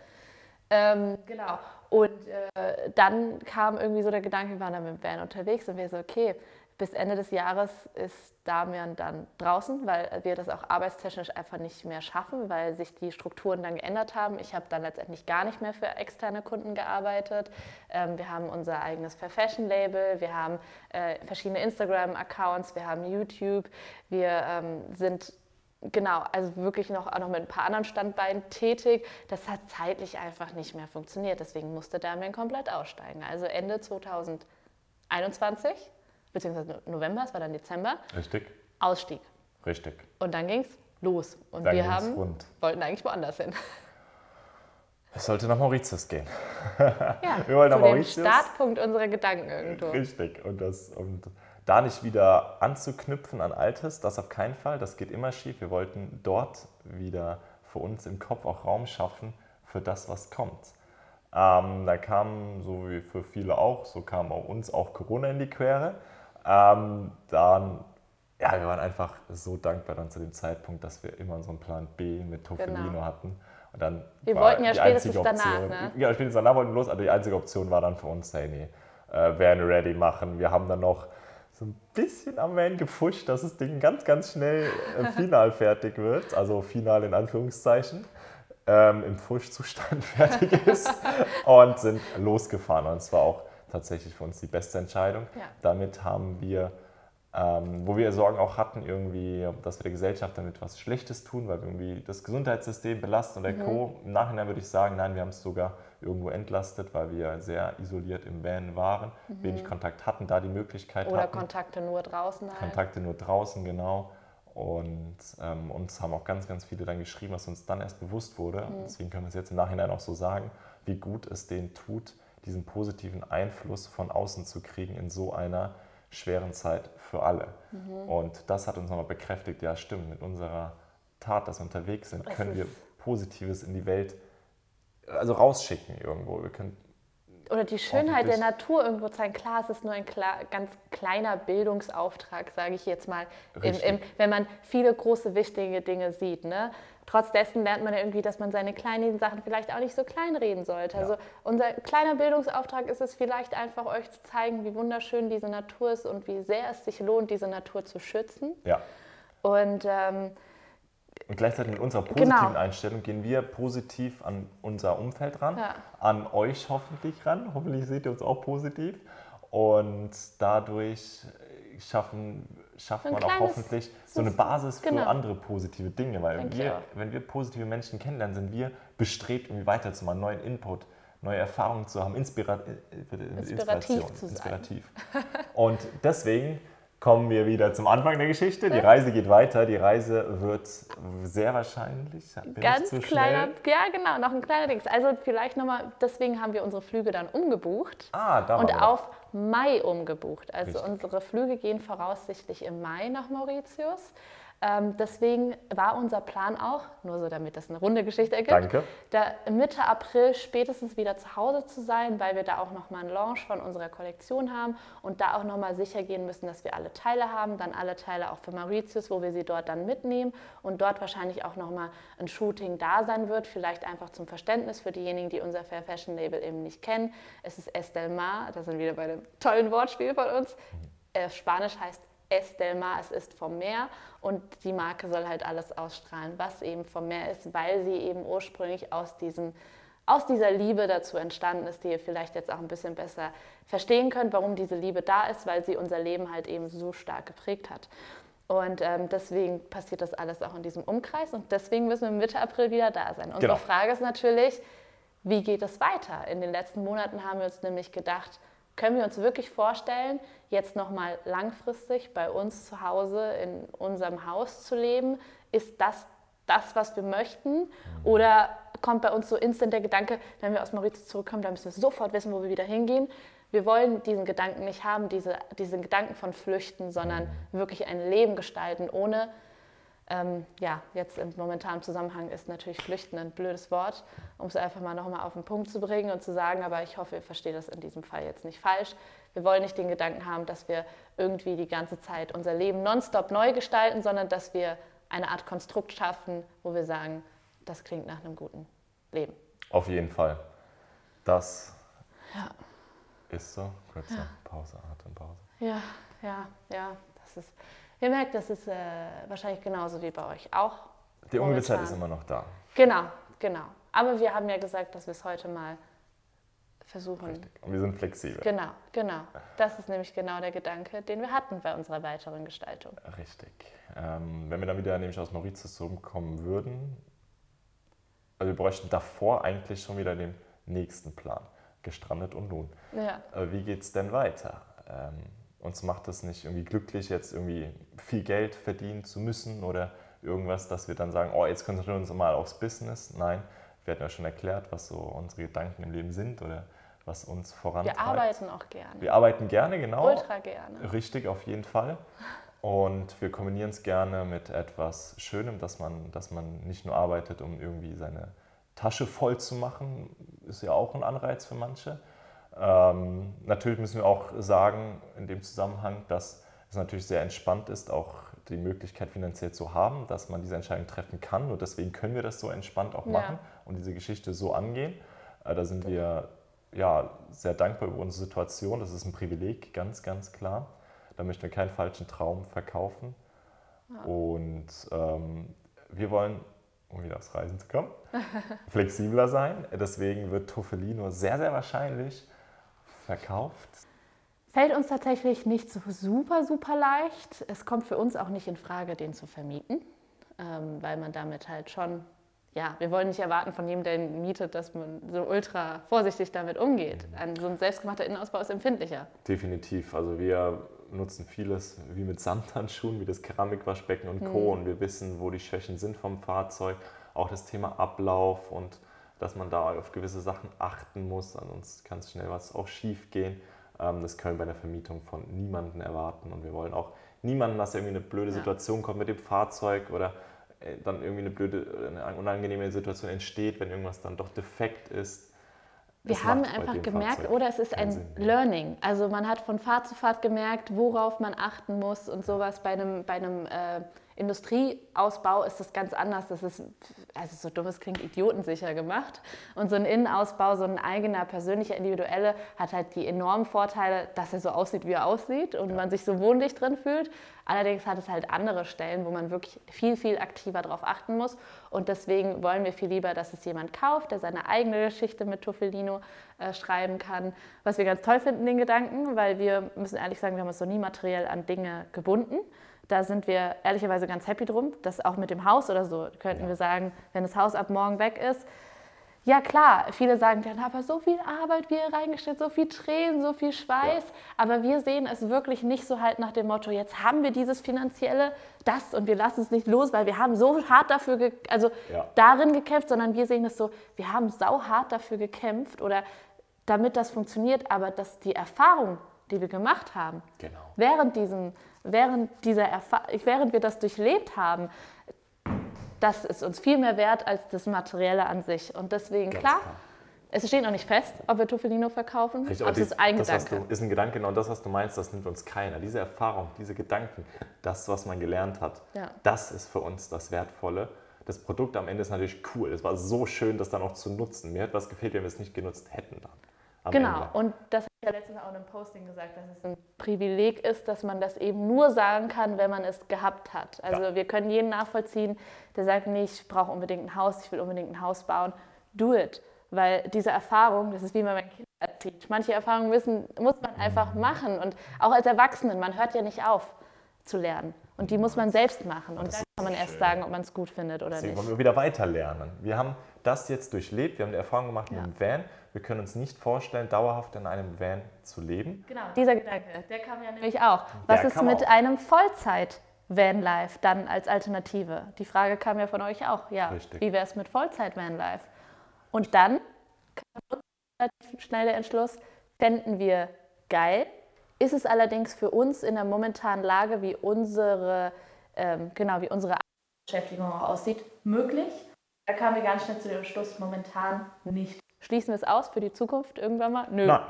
Speaker 1: Ähm, genau. Und äh, dann kam irgendwie so der Gedanke, wir waren dann mit dem Van unterwegs und wir so, okay, bis Ende des Jahres ist Damian dann draußen, weil wir das auch arbeitstechnisch einfach nicht mehr schaffen, weil sich die Strukturen dann geändert haben. Ich habe dann letztendlich gar nicht mehr für externe Kunden gearbeitet. Ähm, wir haben unser eigenes Fair Fashion Label, wir haben äh, verschiedene Instagram-Accounts, wir haben YouTube, wir ähm, sind genau, also wirklich noch, auch noch mit ein paar anderen Standbeinen tätig. Das hat zeitlich einfach nicht mehr funktioniert. Deswegen musste Damian komplett aussteigen. Also Ende 2021 beziehungsweise November, es war dann Dezember.
Speaker 2: Richtig.
Speaker 1: Ausstieg.
Speaker 2: Richtig.
Speaker 1: Und dann ging es los. Und
Speaker 2: dann
Speaker 1: wir haben,
Speaker 2: rund.
Speaker 1: wollten eigentlich woanders hin.
Speaker 2: Es sollte nach Mauritius gehen. *laughs*
Speaker 1: Ja,
Speaker 2: wir wollen nach
Speaker 1: dem
Speaker 2: Mauritius.
Speaker 1: Startpunkt unserer Gedanken irgendwo.
Speaker 2: Richtig. Und, das, und da nicht wieder anzuknüpfen an Altes, das auf keinen Fall. Das geht immer schief. Wir wollten dort wieder für uns im Kopf auch Raum schaffen für das, was kommt. Ähm, da kam, so wie für viele auch, so kam auch uns auch Corona in die Quere. Ähm, dann, ja, wir waren einfach so dankbar dann zu dem Zeitpunkt, dass wir immer unseren Plan B mit Tofelino
Speaker 1: Genau.
Speaker 2: hatten. Und dann
Speaker 1: Wir wollten ja spätestens
Speaker 2: einzige
Speaker 1: danach,
Speaker 2: Option,
Speaker 1: ne?
Speaker 2: Ja, spätestens danach wollten wir los, aber die einzige Option war dann für uns, hey, nee, äh, werden ready machen. Wir haben dann noch so ein bisschen am Ende gepusht, dass das Ding ganz, ganz schnell äh, *laughs* final fertig wird. Also final in Anführungszeichen. Ähm, im Pfuschzustand *laughs* fertig ist *laughs* und sind losgefahren. Und es war auch tatsächlich für uns die beste Entscheidung.
Speaker 1: Ja.
Speaker 2: Damit haben wir, ähm, wo wir Sorgen auch hatten, irgendwie, dass wir der Gesellschaft damit was Schlechtes tun, weil wir irgendwie das Gesundheitssystem belasten und der Co. Im Nachhinein würde ich sagen, nein, wir haben es sogar irgendwo entlastet, weil wir sehr isoliert im Van waren, wenig Kontakt hatten, da die Möglichkeit
Speaker 1: Oder
Speaker 2: hatten.
Speaker 1: Kontakte nur draußen halt.
Speaker 2: Kontakte nur draußen, genau. Und ähm, uns haben auch ganz, ganz viele dann geschrieben, was uns dann erst bewusst wurde. Deswegen können wir es jetzt im Nachhinein auch so sagen, wie gut es denen tut, diesen positiven Einfluss von außen zu kriegen in so einer schweren Zeit für alle. Und das hat uns nochmal bekräftigt, ja stimmt, mit unserer Tat, dass wir unterwegs sind, können wir Positives in die Welt, also rausschicken irgendwo. Wir können
Speaker 1: Oder die Schönheit der. Natur irgendwo zeigen. Klar, es ist nur ein klar, ganz kleiner Bildungsauftrag, sage ich jetzt mal, im, im, wenn man viele große, wichtige Dinge sieht. Ne? Trotz dessen lernt man ja irgendwie, dass man seine kleinen Sachen vielleicht auch nicht so kleinreden sollte.
Speaker 2: Ja.
Speaker 1: Also unser kleiner Bildungsauftrag ist es vielleicht einfach, euch zu zeigen, wie wunderschön diese Natur ist und wie sehr es sich lohnt, diese Natur zu schützen.
Speaker 2: ja,
Speaker 1: Und ähm,
Speaker 2: Und gleichzeitig mit unserer positiven
Speaker 1: Genau.
Speaker 2: Einstellung gehen wir positiv an unser Umfeld ran,
Speaker 1: Ja.
Speaker 2: an euch hoffentlich ran. Hoffentlich seht ihr uns auch positiv. Und dadurch schaffen, schafft
Speaker 1: Ein
Speaker 2: man auch hoffentlich so eine Basis
Speaker 1: genau.
Speaker 2: für andere positive Dinge. Weil wir, wenn wir positive Menschen kennenlernen, sind wir bestrebt, irgendwie weiterzumachen, neuen Input, neue Erfahrungen zu haben, Inspira äh, äh,
Speaker 1: Inspirativ
Speaker 2: Inspiration,
Speaker 1: zu sein.
Speaker 2: Inspirativ. Und deswegen kommen wir wieder zum Anfang der Geschichte. Die Reise geht weiter. Die Reise wird sehr wahrscheinlich.
Speaker 1: Ganz
Speaker 2: zu
Speaker 1: kleiner,
Speaker 2: schnell?
Speaker 1: ja genau, noch ein kleiner Dings. Also vielleicht nochmal, deswegen haben wir unsere Flüge dann umgebucht
Speaker 2: Ah, da
Speaker 1: und auf Mai umgebucht. Also
Speaker 2: Richtig.
Speaker 1: unsere Flüge gehen voraussichtlich im Mai nach Mauritius. Ähm, deswegen war unser Plan auch, nur so damit das eine runde Geschichte ergibt,
Speaker 2: Danke.
Speaker 1: da Mitte April spätestens wieder zu Hause zu sein, weil wir da auch nochmal einen Launch von unserer Kollektion haben und da auch nochmal sicher gehen müssen, dass wir alle Teile haben, dann alle Teile auch für Mauritius, wo wir sie dort dann mitnehmen und dort wahrscheinlich auch nochmal ein Shooting da sein wird, vielleicht einfach zum Verständnis für diejenigen, die unser Fair Fashion Label eben nicht kennen. Es ist Estel Mar, da sind wir wieder bei einem tollen Wortspiel von uns. Äh, Spanisch heißt Es del Mar, es ist vom Meer und die Marke soll halt alles ausstrahlen, was eben vom Meer ist, weil sie eben ursprünglich aus diesem aus dieser Liebe dazu entstanden ist, die ihr vielleicht jetzt auch ein bisschen besser verstehen könnt, warum diese Liebe da ist, weil sie unser Leben halt eben so stark geprägt hat. Und ähm, deswegen passiert das alles auch in diesem Umkreis und deswegen müssen wir Mitte April wieder da sein. Unsere
Speaker 2: Genau.
Speaker 1: Frage ist natürlich, wie geht es weiter? In den letzten Monaten haben wir uns nämlich gedacht, können wir uns wirklich vorstellen, jetzt nochmal langfristig bei uns zu Hause in unserem Haus zu leben? Ist das das, was wir möchten? Oder kommt bei uns so instant der Gedanke, wenn wir aus Mauritius zurückkommen, dann müssen wir sofort wissen, wo wir wieder hingehen? Wir wollen diesen Gedanken nicht haben, diese, diesen Gedanken von Flüchten, sondern wirklich ein Leben gestalten, ohne Ähm, ja, jetzt im momentanen Zusammenhang ist natürlich Flüchten ein blödes Wort, um es einfach mal nochmal auf den Punkt zu bringen und zu sagen, aber ich hoffe, ihr versteht das in diesem Fall jetzt nicht falsch. Wir wollen nicht den Gedanken haben, dass wir irgendwie die ganze Zeit unser Leben nonstop neu gestalten, sondern dass wir eine Art Konstrukt schaffen, wo wir sagen, das klingt nach einem guten Leben.
Speaker 2: Auf jeden Fall. Das ja. ist so. Kurze ja. Pause, Atempause.
Speaker 1: Ja, ja, ja. Das ist, ihr merkt, das ist äh, wahrscheinlich genauso wie bei euch auch.
Speaker 2: Die Ungewissheit ist immer noch da.
Speaker 1: Genau, genau. Aber wir haben ja gesagt, dass wir es heute mal versuchen.
Speaker 2: Richtig. Und wir sind flexibel.
Speaker 1: Genau, genau. Das ist nämlich genau der Gedanke, den wir hatten bei unserer weiteren Gestaltung.
Speaker 2: Richtig. Ähm, wenn wir dann wieder nämlich aus Mauritius zurückkommen würden, also wir bräuchten davor eigentlich schon wieder den nächsten Plan. Gestrandet und nun. Ja. Äh, wie geht es denn weiter? Ähm, uns macht es nicht irgendwie glücklich, jetzt irgendwie viel Geld verdienen zu müssen oder irgendwas, dass wir dann sagen, oh, jetzt konzentrieren wir uns mal aufs Business. Nein, wir hatten ja schon erklärt, was so unsere Gedanken im Leben sind oder was uns vorantreibt.
Speaker 1: Wir arbeiten auch gerne.
Speaker 2: Wir arbeiten gerne, genau.
Speaker 1: Ultra gerne.
Speaker 2: Richtig, auf jeden Fall. Und wir kombinieren es gerne mit etwas Schönem, dass man, dass man nicht nur arbeitet, um irgendwie seine Tasche voll zu machen, ist ja auch ein Anreiz für manche. Ähm, natürlich müssen wir auch sagen, in dem Zusammenhang, dass es natürlich sehr entspannt ist, auch die Möglichkeit finanziell zu haben, dass man diese Entscheidung treffen kann. Und deswegen können wir das so entspannt auch machen ja. und diese Geschichte so angehen. Äh, da sind wir ja, sehr dankbar über unsere Situation. Das ist ein Privileg, ganz, ganz klar. Da möchten wir keinen falschen Traum verkaufen. Ja. Und ähm, wir wollen, um wieder aufs Reisen zu kommen, *laughs* flexibler sein. Deswegen wird Tofelino sehr, sehr wahrscheinlich verkauft.
Speaker 1: Fällt uns tatsächlich nicht so super, super leicht. Es kommt für uns auch nicht in Frage, den zu vermieten, ähm, weil man damit halt schon ja, wir wollen nicht erwarten von jedem, der ihn mietet, dass man so ultra vorsichtig damit umgeht. Ein, so ein selbstgemachter Innenausbau ist empfindlicher.
Speaker 2: Definitiv. Also wir nutzen vieles wie mit Samthandschuhen, wie das Keramikwaschbecken und Co. Mhm. Und wir wissen, wo die Schwächen sind vom Fahrzeug. Auch das Thema Ablauf und dass man da auf gewisse Sachen achten muss. Ansonsten kann es schnell was auch schief gehen. Ähm, das können wir bei der Vermietung von niemandem erwarten. Und wir wollen auch niemanden, dass irgendwie eine blöde Situation kommt mit dem Fahrzeug oder äh, dann irgendwie eine blöde, eine unangenehme Situation entsteht, wenn irgendwas dann doch defekt ist.
Speaker 1: Wir haben einfach gemerkt, Fahrzeug oder es ist ein Sinn. Learning. Also man hat von Fahrt zu Fahrt gemerkt, worauf man achten muss und sowas bei einem, bei einem äh, Industrieausbau ist das ganz anders. Das ist, also so dumm es klingt, idiotensicher gemacht. Und so ein Innenausbau, so ein eigener, persönlicher, individuelle, hat halt die enormen Vorteile, dass er so aussieht, wie er aussieht und ja. man sich so wohnlich drin fühlt. Allerdings hat es halt andere Stellen, wo man wirklich viel, viel aktiver darauf achten muss. Und deswegen wollen wir viel lieber, dass es jemand kauft, der seine eigene Geschichte mit Tuffelino äh, schreiben kann. Was wir ganz toll finden, den Gedanken, weil wir müssen ehrlich sagen, wir haben uns noch nie materiell an Dinge gebunden. Da sind wir ehrlicherweise ganz happy drum. dass auch mit dem Haus oder so könnten ja. wir sagen, wenn das Haus ab morgen weg ist. Ja klar, viele sagen dann, aber so viel Arbeit wir reingestellt, so viel Tränen, so viel Schweiß. Ja. Aber wir sehen es wirklich nicht so halt nach dem Motto, jetzt haben wir dieses finanzielle, das und wir lassen es nicht los, weil wir haben so hart dafür, also ja. darin gekämpft, sondern wir sehen es so, wir haben sau hart dafür gekämpft oder damit das funktioniert, aber dass die Erfahrung, die wir gemacht haben, genau. während diesem während, dieser während wir das durchlebt haben, das ist uns viel mehr wert als das Materielle an sich. Und deswegen, klar, klar, es steht noch nicht fest, ob wir Tuffelino verkaufen, Richtig, aber es ist ein
Speaker 2: das,
Speaker 1: Gedanke.
Speaker 2: Du, ist ein Gedanke, genau das, was du meinst, das nimmt uns keiner. Diese Erfahrung, diese Gedanken, das, was man gelernt hat, ja. das ist für uns das Wertvolle. Das Produkt am Ende ist natürlich cool. Es war so schön, das dann auch zu nutzen. Mir hätte was gefehlt, wenn wir es nicht genutzt hätten dann
Speaker 1: genau, Ende. und das habe ich ja letztens auch in einem Posting gesagt, dass es ein Privileg ist, dass man das eben nur sagen kann, wenn man es gehabt hat. Also ja. wir können jeden nachvollziehen, der sagt, nee, ich brauche unbedingt ein Haus, ich will unbedingt ein Haus bauen. Do it. Weil diese Erfahrung, das ist wie man mein Kind erzählt. Manche Erfahrungen müssen, muss man einfach machen. Und auch als Erwachsenen, man hört ja nicht auf zu lernen. Und die muss man selbst machen. Und dann kann man erst sagen, ob man es gut findet oder Deswegen nicht.
Speaker 2: wollen wir wieder weiter lernen. Wir haben das jetzt durchlebt, wir haben die Erfahrung gemacht ja. mit dem Van. Wir können uns nicht vorstellen, dauerhaft in einem Van zu leben.
Speaker 1: Genau, dieser Gedanke, der kam ja nämlich auch. Was der ist mit auch. einem Vollzeit? Vanlife dann als Alternative? Die Frage kam ja von euch auch. Ja, Richtig. wie wäre es mit Vollzeit Vanlife? Und dann kam relativ schnell der Entschluss, fänden wir geil. Ist es allerdings für uns in der momentanen Lage, wie unsere, ähm, genau, wie unsere Beschäftigung auch aussieht, möglich. Da kamen wir ganz schnell zu dem Schluss, momentan nicht. Schließen wir es aus für die Zukunft irgendwann mal?
Speaker 2: Nö. Nein.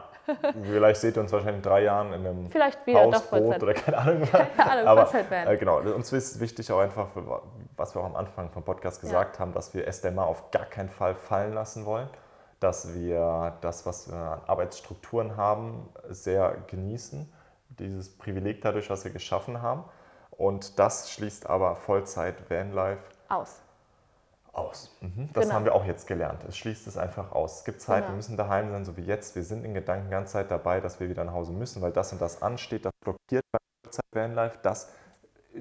Speaker 2: Vielleicht seht ihr uns wahrscheinlich in drei Jahren in einem
Speaker 1: Vielleicht wieder
Speaker 2: Haus, Boot oder keine Ahnung. Keine *laughs* Ahnung, Aber äh, genau, uns ist wichtig auch einfach, was wir auch am Anfang vom Podcast gesagt ja. haben, dass wir SDMA auf gar keinen Fall fallen lassen wollen. Dass wir das, was wir an Arbeitsstrukturen haben, sehr genießen. Dieses Privileg dadurch, was wir geschaffen haben. Und das schließt aber Vollzeit Vanlife
Speaker 1: aus.
Speaker 2: Aus. Mhm. Das genau. haben wir auch jetzt gelernt. Es schließt es einfach aus. Es gibt Zeit, genau. wir müssen daheim sein, so wie jetzt. Wir sind in Gedanken die ganze Zeit dabei, dass wir wieder nach Hause müssen, weil das und das ansteht. Das blockiert bei Vanlife. Das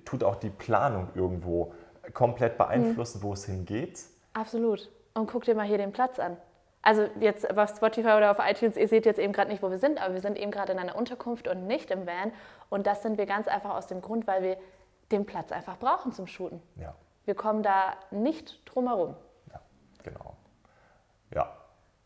Speaker 2: tut auch die Planung irgendwo komplett beeinflussen, mhm. wo es hingeht.
Speaker 1: Absolut. Und guck dir mal hier den Platz an. Also jetzt auf Spotify oder auf iTunes, ihr seht jetzt eben gerade nicht, wo wir sind, aber wir sind eben gerade in einer Unterkunft und nicht im Van. Und das sind wir ganz einfach aus dem Grund, weil wir den Platz einfach brauchen zum Shooten.
Speaker 2: Ja.
Speaker 1: Wir kommen da nicht drum herum.
Speaker 2: Ja, genau. Ja.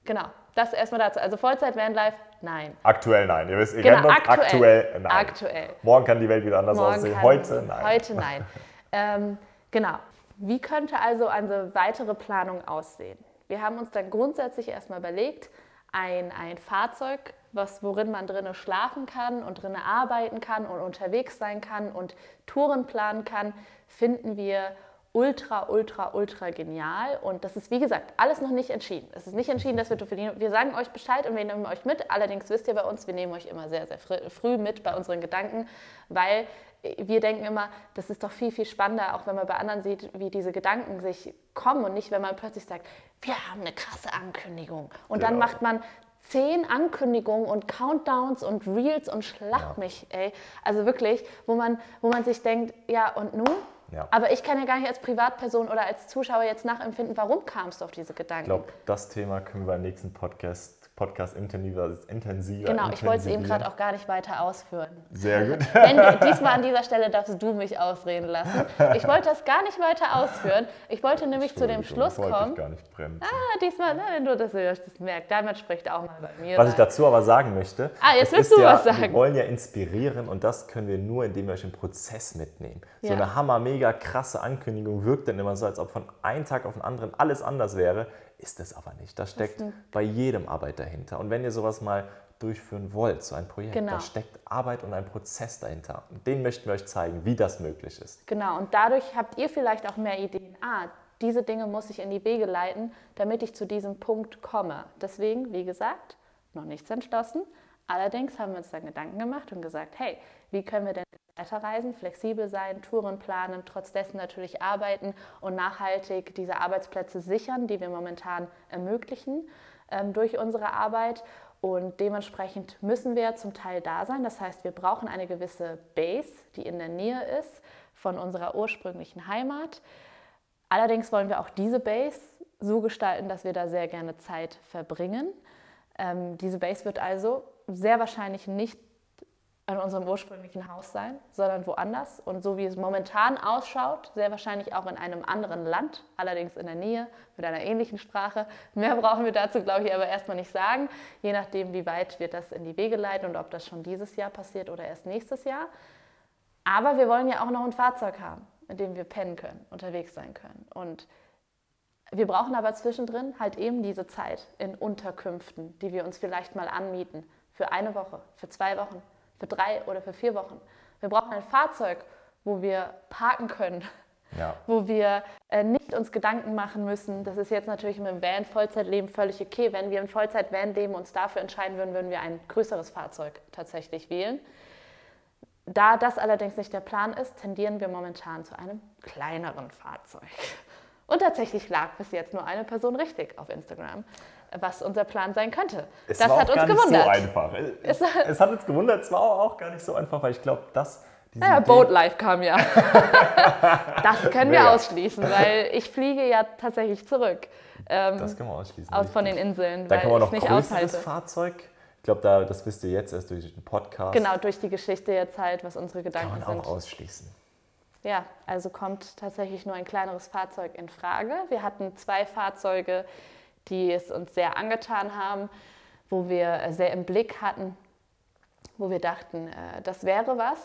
Speaker 1: Genau, das erstmal dazu. Also Vollzeit Vanlife, nein.
Speaker 2: Aktuell nein. Ihr wisst, ihr
Speaker 1: genau, kennt
Speaker 2: aktuell, aktuell nein.
Speaker 1: Aktuell.
Speaker 2: Morgen kann die Welt wieder anders Morgen aussehen. Heute nein.
Speaker 1: Heute nein. *laughs* ähm, genau. Wie könnte also eine weitere Planung aussehen? Wir haben uns dann grundsätzlich erstmal überlegt, ein, ein Fahrzeug, was, worin man drinnen schlafen kann und drinnen arbeiten kann und unterwegs sein kann und Touren planen kann, finden wir ultra, ultra, ultra genial. Und das ist, wie gesagt, alles noch nicht entschieden. Es ist nicht entschieden, dass wir verdienen. Wir sagen euch Bescheid und wir nehmen euch mit. Allerdings wisst ihr bei uns, wir nehmen euch immer sehr, sehr früh mit bei unseren Gedanken, weil wir denken immer, das ist doch viel, viel spannender, auch wenn man bei anderen sieht, wie diese Gedanken sich kommen und nicht, wenn man plötzlich sagt, wir haben eine krasse Ankündigung. Und genau. dann macht man zehn Ankündigungen und Countdowns und Reels und schlag ja. mich, ey. Also wirklich, wo man, wo man sich denkt, ja und nun? Ja. Aber ich kann ja gar nicht als Privatperson oder als Zuschauer jetzt nachempfinden, warum kamst du auf diese Gedanken?
Speaker 2: Ich glaube, das Thema können wir beim nächsten Podcast Podcast intensiver, intensiver
Speaker 1: Genau, ich wollte es eben gerade auch gar nicht weiter ausführen.
Speaker 2: Sehr gut. *laughs*
Speaker 1: Wenn, diesmal an dieser Stelle darfst du mich ausreden lassen. Ich wollte das gar nicht weiter ausführen. Ich wollte nämlich zu dem Schluss kommen.
Speaker 2: Wollte ich gar nicht bremsen.
Speaker 1: Ah, diesmal, na, nur dass ihr das merkt. Damit spricht auch mal bei mir.
Speaker 2: Was ich dazu aber sagen möchte.
Speaker 1: Ah, jetzt willst du
Speaker 2: ja,
Speaker 1: was sagen.
Speaker 2: Wir wollen ja inspirieren und das können wir nur, indem wir euch im Prozess mitnehmen. So ja. eine hammer, mega krasse Ankündigung wirkt dann immer so, als ob von einem Tag auf den anderen alles anders wäre. Ist es aber nicht. Da steckt bei jedem Arbeit dahinter. Und wenn ihr sowas mal durchführen wollt, so ein Projekt, genau. da steckt Arbeit und ein Prozess dahinter. Und den möchten wir euch zeigen, wie das möglich ist.
Speaker 1: Genau, und dadurch habt ihr vielleicht auch mehr Ideen. Ah, diese Dinge muss ich in die Wege leiten, damit ich zu diesem Punkt komme. Deswegen, wie gesagt, noch nichts entschlossen. Allerdings haben wir uns dann Gedanken gemacht und gesagt, hey, wie können wir denn weiterreisen, flexibel sein, Touren planen, trotz dessen natürlich arbeiten und nachhaltig diese Arbeitsplätze sichern, die wir momentan ermöglichen ähm, durch unsere Arbeit. Und dementsprechend müssen wir zum Teil da sein. Das heißt, wir brauchen eine gewisse Base, die in der Nähe ist von unserer ursprünglichen Heimat. Allerdings wollen wir auch diese Base so gestalten, dass wir da sehr gerne Zeit verbringen. Ähm, diese Base wird also sehr wahrscheinlich nicht an unserem ursprünglichen Haus sein, sondern woanders. Und so wie es momentan ausschaut, sehr wahrscheinlich auch in einem anderen Land, allerdings in der Nähe, mit einer ähnlichen Sprache. Mehr brauchen wir dazu, glaube ich, aber erstmal nicht sagen, je nachdem, wie weit wir das in die Wege leiten und ob das schon dieses Jahr passiert oder erst nächstes Jahr. Aber wir wollen ja auch noch ein Fahrzeug haben, in dem wir pennen können, unterwegs sein können. Und wir brauchen aber zwischendrin halt eben diese Zeit in Unterkünften, die wir uns vielleicht mal anmieten, für eine Woche, für zwei Wochen für drei oder für vier Wochen. Wir brauchen ein Fahrzeug, wo wir parken können, *laughs* ja. wo wir äh, nicht uns Gedanken machen müssen. Das ist jetzt natürlich mit dem Van Vollzeitleben völlig okay. Wenn wir im Vollzeit-Van leben uns dafür entscheiden würden, würden wir ein größeres Fahrzeug tatsächlich wählen. Da das allerdings nicht der Plan ist, tendieren wir momentan zu einem kleineren Fahrzeug. Und tatsächlich lag bis jetzt nur eine Person richtig auf Instagram was unser Plan sein könnte.
Speaker 2: Es
Speaker 1: das
Speaker 2: war
Speaker 1: hat
Speaker 2: auch
Speaker 1: uns
Speaker 2: gar
Speaker 1: gewundert.
Speaker 2: Nicht so einfach. *laughs* Es, es, hat uns gewundert, es war auch gar nicht so einfach, weil ich glaube, dass.
Speaker 1: Naja, Boatlife kam ja. *laughs* das können wir ausschließen, weil ich fliege ja tatsächlich zurück.
Speaker 2: Ähm, das können wir ausschließen.
Speaker 1: Aus von den Inseln.
Speaker 2: Dann kann man noch nicht größeres. Fahrzeug. Ich glaube, da, das wisst ihr jetzt erst durch den Podcast.
Speaker 1: Genau, durch die Geschichte jetzt halt, was unsere Gedanken
Speaker 2: sind.
Speaker 1: Kann
Speaker 2: man auch sind. ausschließen.
Speaker 1: Ja, also kommt tatsächlich nur ein kleineres Fahrzeug in Frage. Wir hatten zwei Fahrzeuge, die es uns sehr angetan haben, wo wir sehr im Blick hatten, wo wir dachten, äh, das wäre was.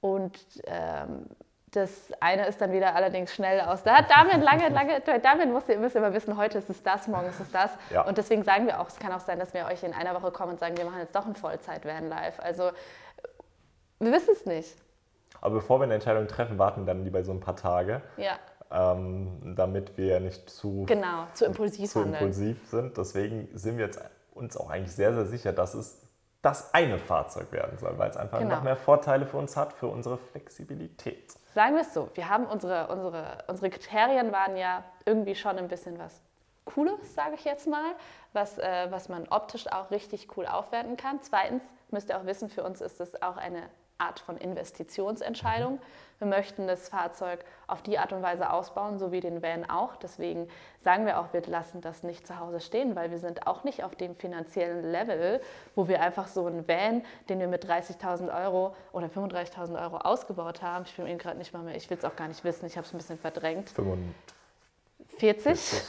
Speaker 1: Und ähm, Das eine ist dann wieder allerdings schnell aus. Da hat Damian lange, lange, Damian muss, ihr müsst immer wissen, heute ist es das, morgen ist es das. Ja. Und deswegen sagen wir auch, es kann auch sein, dass wir euch in einer Woche kommen und sagen, wir machen jetzt doch ein Vollzeit-Van live. Also wir wissen es nicht.
Speaker 2: Aber bevor wir eine Entscheidung treffen, warten dann lieber so ein paar Tage.
Speaker 1: Ja.
Speaker 2: Ähm, damit wir nicht zu,
Speaker 1: genau, zu impulsiv,
Speaker 2: zu impulsiv sind. Deswegen sind wir jetzt uns auch eigentlich sehr, sehr sicher, dass es das eine Fahrzeug werden soll, weil es einfach genau. noch mehr Vorteile für uns hat, für unsere Flexibilität.
Speaker 1: Sagen wir es so, wir haben unsere, unsere, unsere Kriterien waren ja irgendwie schon ein bisschen was Cooles, sage ich jetzt mal, was, äh, was man optisch auch richtig cool aufwerten kann. Zweitens müsst ihr auch wissen, für uns ist es auch eine Art von Investitionsentscheidung. Wir möchten das Fahrzeug auf die Art und Weise ausbauen, so wie den Van auch. Deswegen sagen wir auch, wir lassen das nicht zu Hause stehen, weil wir sind auch nicht auf dem finanziellen Level, wo wir einfach so einen Van, den wir mit 30.000 Euro oder 35.000 Euro ausgebaut haben, ich bin ihn gerade nicht mal mehr, ich will es auch gar nicht wissen, ich habe es ein bisschen verdrängt.
Speaker 2: 45.
Speaker 1: 40?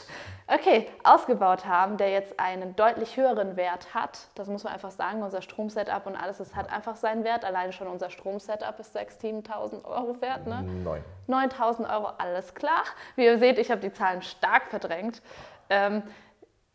Speaker 1: Okay, ausgebaut haben, der jetzt einen deutlich höheren Wert hat. Das muss man einfach sagen. Unser Stromsetup und alles, es hat einfach seinen Wert. Alleine schon unser Stromsetup ist 6.000, 7.000 Euro wert. Ne?
Speaker 2: 9.
Speaker 1: 9.000 Euro, alles klar. Wie ihr seht, ich habe die Zahlen stark verdrängt. Ähm,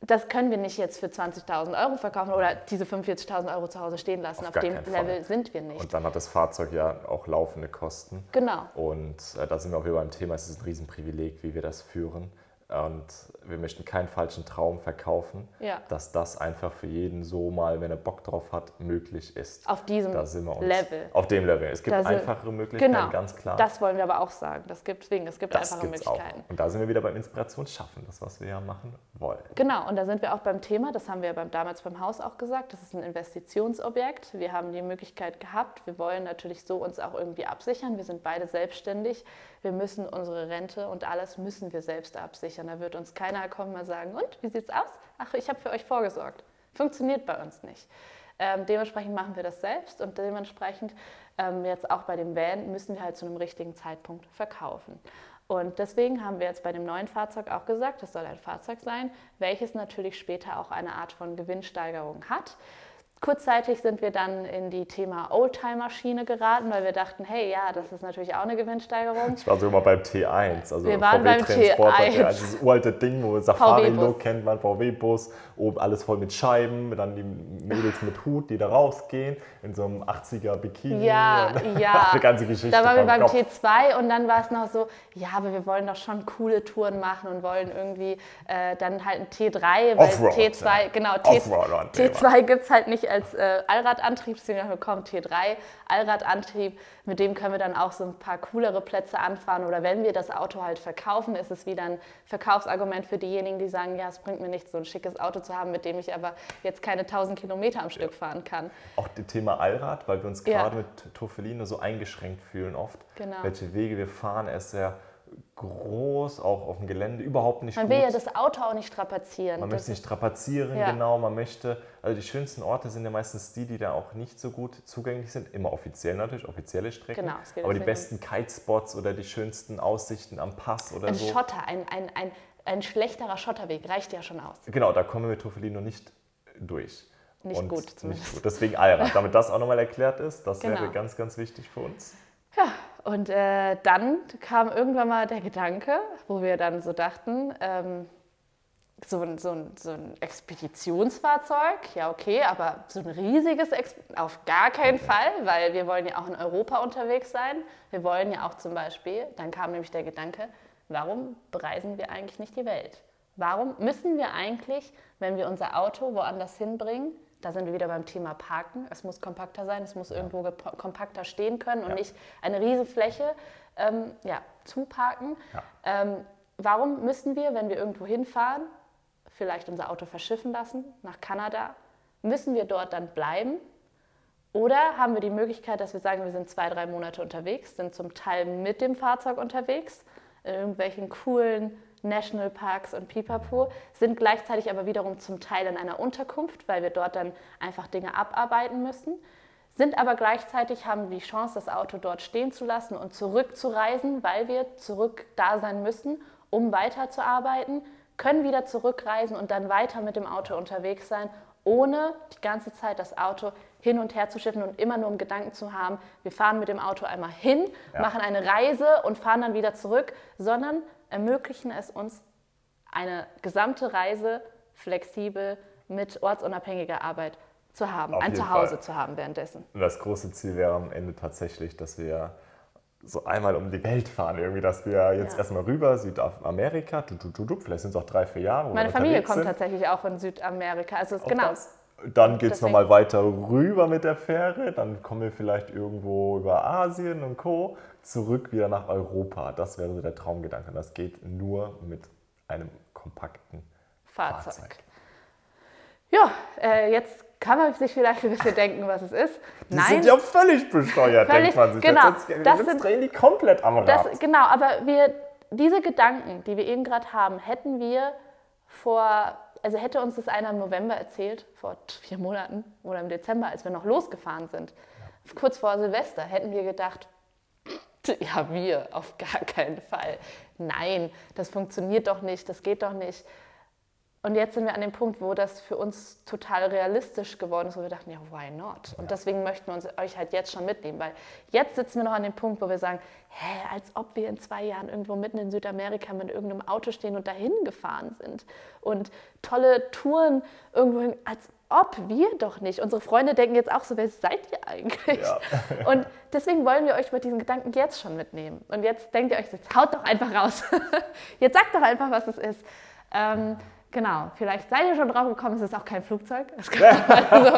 Speaker 1: das können wir nicht jetzt für 20.000 Euro verkaufen oder diese 45.000 Euro zu Hause stehen lassen. Auf, Auf dem Level sind wir nicht.
Speaker 2: Und dann hat das Fahrzeug ja auch laufende Kosten.
Speaker 1: Genau.
Speaker 2: Und äh, da sind wir auch wieder beim Thema, es ist ein Riesenprivileg, wie wir das führen. Und wir möchten keinen falschen Traum verkaufen,
Speaker 1: ja.
Speaker 2: dass das einfach für jeden so mal, wenn er Bock drauf hat, möglich ist.
Speaker 1: Auf diesem Level.
Speaker 2: Auf dem Level. Es gibt da einfachere Möglichkeiten,
Speaker 1: genau,
Speaker 2: ganz klar.
Speaker 1: Das wollen wir aber auch sagen. Das gibt, deswegen, es gibt das einfache Möglichkeiten.
Speaker 2: Auch. Und da sind wir wieder beim Inspirationsschaffen, das, was wir ja machen wollen.
Speaker 1: Genau, und da sind wir auch beim Thema, das haben wir beim, damals beim Haus auch gesagt, das ist ein Investitionsobjekt. Wir haben die Möglichkeit gehabt, wir wollen natürlich so uns auch irgendwie absichern. Wir sind beide selbstständig wir müssen unsere Rente und alles müssen wir selbst absichern. Da wird uns keiner kommen und sagen, und, wie sieht's aus? Ach, ich habe für euch vorgesorgt. Funktioniert bei uns nicht. Ähm, dementsprechend machen wir das selbst und dementsprechend ähm, jetzt auch bei dem Van müssen wir halt zu einem richtigen Zeitpunkt verkaufen. Und deswegen haben wir jetzt bei dem neuen Fahrzeug auch gesagt, das soll ein Fahrzeug sein, welches natürlich später auch eine Art von Gewinnsteigerung hat. Kurzzeitig sind wir dann in die Thema Oldtimer-Schiene geraten, weil wir dachten, hey, ja, das ist natürlich auch eine Gewinnsteigerung.
Speaker 2: Ich war sogar mal beim T1, also
Speaker 1: wir waren beim T1.
Speaker 2: Dieses uralte Ding, wo Safari-Look kennt man, VW-Bus, oben alles voll mit Scheiben, dann die Mädels mit Hut, die da rausgehen, in so einem 80er-Bikini.
Speaker 1: Ja, *laughs* ja.
Speaker 2: Die ganze Geschichte.
Speaker 1: Da waren wir beim Kopf. T2 und dann war es noch so, ja, aber wir wollen doch schon coole Touren machen und wollen irgendwie äh, dann halt ein T3, weil Offroad, T2, ja. genau, T2 gibt es halt nicht als äh, Allradantrieb, deswegen haben wir bekommen T3 Allradantrieb. Mit dem können wir dann auch so ein paar coolere Plätze anfahren. Oder wenn wir das Auto halt verkaufen, ist es wieder ein Verkaufsargument für diejenigen, die sagen, ja, es bringt mir nichts, so ein schickes Auto zu haben, mit dem ich aber jetzt keine 1000 Kilometer am Stück fahren kann.
Speaker 2: Auch das Thema Allrad, weil wir uns gerade ja. mit Tofelino so eingeschränkt fühlen oft.
Speaker 1: Genau.
Speaker 2: Welche Wege wir fahren, er ist sehr groß, auch auf dem Gelände, überhaupt nicht
Speaker 1: Man
Speaker 2: gut.
Speaker 1: will ja das Auto auch nicht strapazieren.
Speaker 2: Man möchte nicht strapazieren, ja. genau. Man möchte, also die schönsten Orte sind ja meistens die, die da auch nicht so gut zugänglich sind. Immer offiziell natürlich, offizielle Strecken.
Speaker 1: Genau,
Speaker 2: es geht aber die besten Kitespots oder die schönsten Aussichten am Pass oder
Speaker 1: ein
Speaker 2: so.
Speaker 1: Ein Schotter, ein, ein, ein, ein schlechterer Schotterweg reicht ja schon aus.
Speaker 2: Genau, da kommen wir mit Tofelino nicht durch.
Speaker 1: Nicht Und gut zumindest.
Speaker 2: Nicht gut. Deswegen Allrad, damit das auch nochmal erklärt ist. Das genau. wäre ganz, ganz wichtig für uns.
Speaker 1: Ja, und äh, dann kam irgendwann mal der Gedanke, wo wir dann so dachten, ähm, so, ein, so, ein, so ein Expeditionsfahrzeug, ja okay, aber so ein riesiges, Ex auf gar keinen Fall, weil wir wollen ja auch in Europa unterwegs sein. Wir wollen ja auch zum Beispiel, dann kam nämlich der Gedanke, warum bereisen wir eigentlich nicht die Welt? Warum müssen wir eigentlich, wenn wir unser Auto woanders hinbringen, da sind wir wieder beim Thema Parken. Es muss kompakter sein, es muss ja. irgendwo kompakter stehen können und ja. nicht eine riesige Fläche ähm, ja, zuparken. Ja. Ähm, warum müssen wir, wenn wir irgendwo hinfahren, vielleicht unser Auto verschiffen lassen nach Kanada? Müssen wir dort dann bleiben? Oder haben wir die Möglichkeit, dass wir sagen, wir sind zwei, drei Monate unterwegs, sind zum Teil mit dem Fahrzeug unterwegs, in irgendwelchen coolen Nationalparks und Pipapo, sind gleichzeitig aber wiederum zum Teil in einer Unterkunft, weil wir dort dann einfach Dinge abarbeiten müssen, sind aber gleichzeitig, haben die Chance, das Auto dort stehen zu lassen und zurückzureisen, weil wir zurück da sein müssen, um weiterzuarbeiten, können wieder zurückreisen und dann weiter mit dem Auto unterwegs sein, ohne die ganze Zeit das Auto hin und her zu schiffen und immer nur im Gedanken zu haben, wir fahren mit dem Auto einmal hin,
Speaker 2: Ja.
Speaker 1: machen eine Reise und fahren dann wieder zurück, sondern ermöglichen es uns, eine gesamte Reise flexibel mit ortsunabhängiger Arbeit zu haben,
Speaker 2: Auf
Speaker 1: ein Zuhause
Speaker 2: Fall.
Speaker 1: zu haben währenddessen.
Speaker 2: Und das große Ziel wäre am Ende tatsächlich, dass wir so einmal um die Welt fahren. Irgendwie, dass wir jetzt
Speaker 1: Ja.
Speaker 2: erstmal rüber, Südamerika, du, du, du, vielleicht sind es auch drei, vier Jahre.
Speaker 1: Meine Familie kommt
Speaker 2: sind.
Speaker 1: tatsächlich auch in Südamerika. Also es-
Speaker 2: Auch
Speaker 1: genau.
Speaker 2: das. Dann geht es nochmal weiter rüber mit der Fähre, dann kommen wir vielleicht irgendwo über Asien und Co. zurück wieder nach Europa. Das wäre so der Traumgedanke. Das geht nur mit einem kompakten
Speaker 1: Fahrzeug.
Speaker 2: Fahrzeug.
Speaker 1: Ja, äh, jetzt kann man sich vielleicht ein bisschen denken, was es ist.
Speaker 2: Die
Speaker 1: Nein,
Speaker 2: sind ja völlig besteuert,
Speaker 1: Völlig-
Speaker 2: denkt man sich.
Speaker 1: genau.
Speaker 2: Jetzt, jetzt,
Speaker 1: Das
Speaker 2: jetzt
Speaker 1: sind-
Speaker 2: drehen die komplett am Rad.
Speaker 1: das, genau, aber wir, diese Gedanken, die wir eben gerade haben, hätten wir vor, also hätte uns das einer im November erzählt, vor vier Monaten oder im Dezember, als wir noch losgefahren sind, kurz vor Silvester, hätten wir gedacht, *sniffs* ja, wir, auf gar keinen Fall. Nein, das funktioniert doch nicht, das geht doch nicht. Und jetzt sind wir an dem Punkt, wo das für uns total realistisch geworden ist, wo wir dachten, ja, why not? Und deswegen möchten wir uns, euch halt jetzt schon mitnehmen, weil jetzt sitzen wir noch an dem Punkt, wo wir sagen, hä, als ob wir in zwei Jahren irgendwo mitten in Südamerika mit irgendeinem Auto stehen und dahin gefahren sind. Und tolle Touren irgendwo hin, als ob wir doch nicht. Unsere Freunde denken jetzt auch so, wer seid ihr eigentlich?
Speaker 2: Ja. *laughs*
Speaker 1: Und deswegen wollen wir euch mit diesen Gedanken jetzt schon mitnehmen. Und jetzt denkt ihr euch, jetzt haut doch einfach raus. *laughs* Jetzt sagt doch einfach, was es ist. Ähm, genau, vielleicht seid ihr schon drauf gekommen, es ist auch kein Flugzeug. Es *laughs* kann also,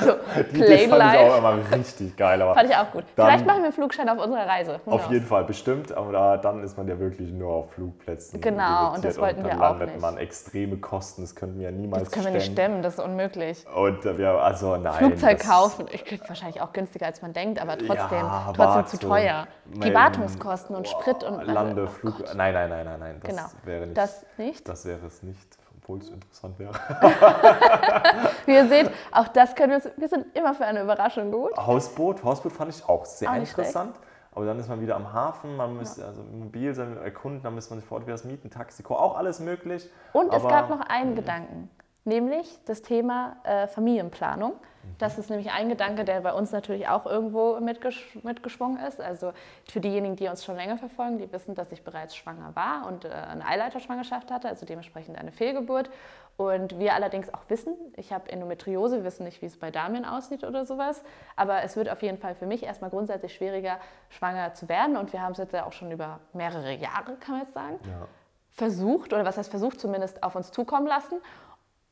Speaker 1: so
Speaker 2: Die
Speaker 1: plain
Speaker 2: fand ich auch immer richtig geil. Aber
Speaker 1: Fand ich auch gut. Vielleicht machen wir einen Flugschein auf unserer Reise. Who
Speaker 2: Auf
Speaker 1: knows?
Speaker 2: jeden Fall, bestimmt, aber da, dann ist man ja wirklich nur auf Flugplätzen.
Speaker 1: Genau, und das wollten
Speaker 2: dann
Speaker 1: wir auch
Speaker 2: landet
Speaker 1: nicht.
Speaker 2: man extreme Kosten, das können wir ja niemals
Speaker 1: Das können wir nicht stemmen, das ist unmöglich.
Speaker 2: Und äh, wir, also nein.
Speaker 1: Flugzeug kaufen, ich kriege wahrscheinlich auch günstiger als man denkt, aber trotzdem,
Speaker 2: Ja,
Speaker 1: trotzdem
Speaker 2: Wartung,
Speaker 1: zu teuer. Die Wartungskosten und Sprit und
Speaker 2: Lande,
Speaker 1: oh
Speaker 2: Flug. Nein, nein, nein, nein, nein. Das
Speaker 1: Genau.
Speaker 2: wäre nicht.
Speaker 1: Das nicht.
Speaker 2: das wäre es nicht, obwohl es interessant wäre. *laughs*
Speaker 1: Wie ihr seht, auch das können wir wir sind immer für eine Überraschung gut.
Speaker 2: Hausboot, Hausboot fand ich auch sehr
Speaker 1: Auch
Speaker 2: interessant. Aber dann ist man wieder am Hafen, man müsste also mobil sein, erkunden, dann müsste man sich vor Ort wieder das mieten, Taxi, auch alles möglich.
Speaker 1: Und es
Speaker 2: Aber-
Speaker 1: gab noch einen Gedanken, nämlich das Thema äh, Familienplanung. Das ist nämlich ein Gedanke, der bei uns natürlich auch irgendwo mitgesch mitgeschwungen ist. Also für diejenigen, die uns schon länger verfolgen, die wissen, dass ich bereits schwanger war und äh, eine Eileiterschwangerschaft hatte, also dementsprechend eine Fehlgeburt. Und wir allerdings auch wissen, ich habe Endometriose, wir wissen nicht, wie es bei Damien aussieht oder sowas, aber es wird auf jeden Fall für mich erstmal grundsätzlich schwieriger, schwanger zu werden. Und wir haben es jetzt ja auch schon über mehrere Jahre, kann man jetzt sagen
Speaker 2: Ja.
Speaker 1: versucht, oder was heißt versucht, zumindest auf uns zukommen lassen.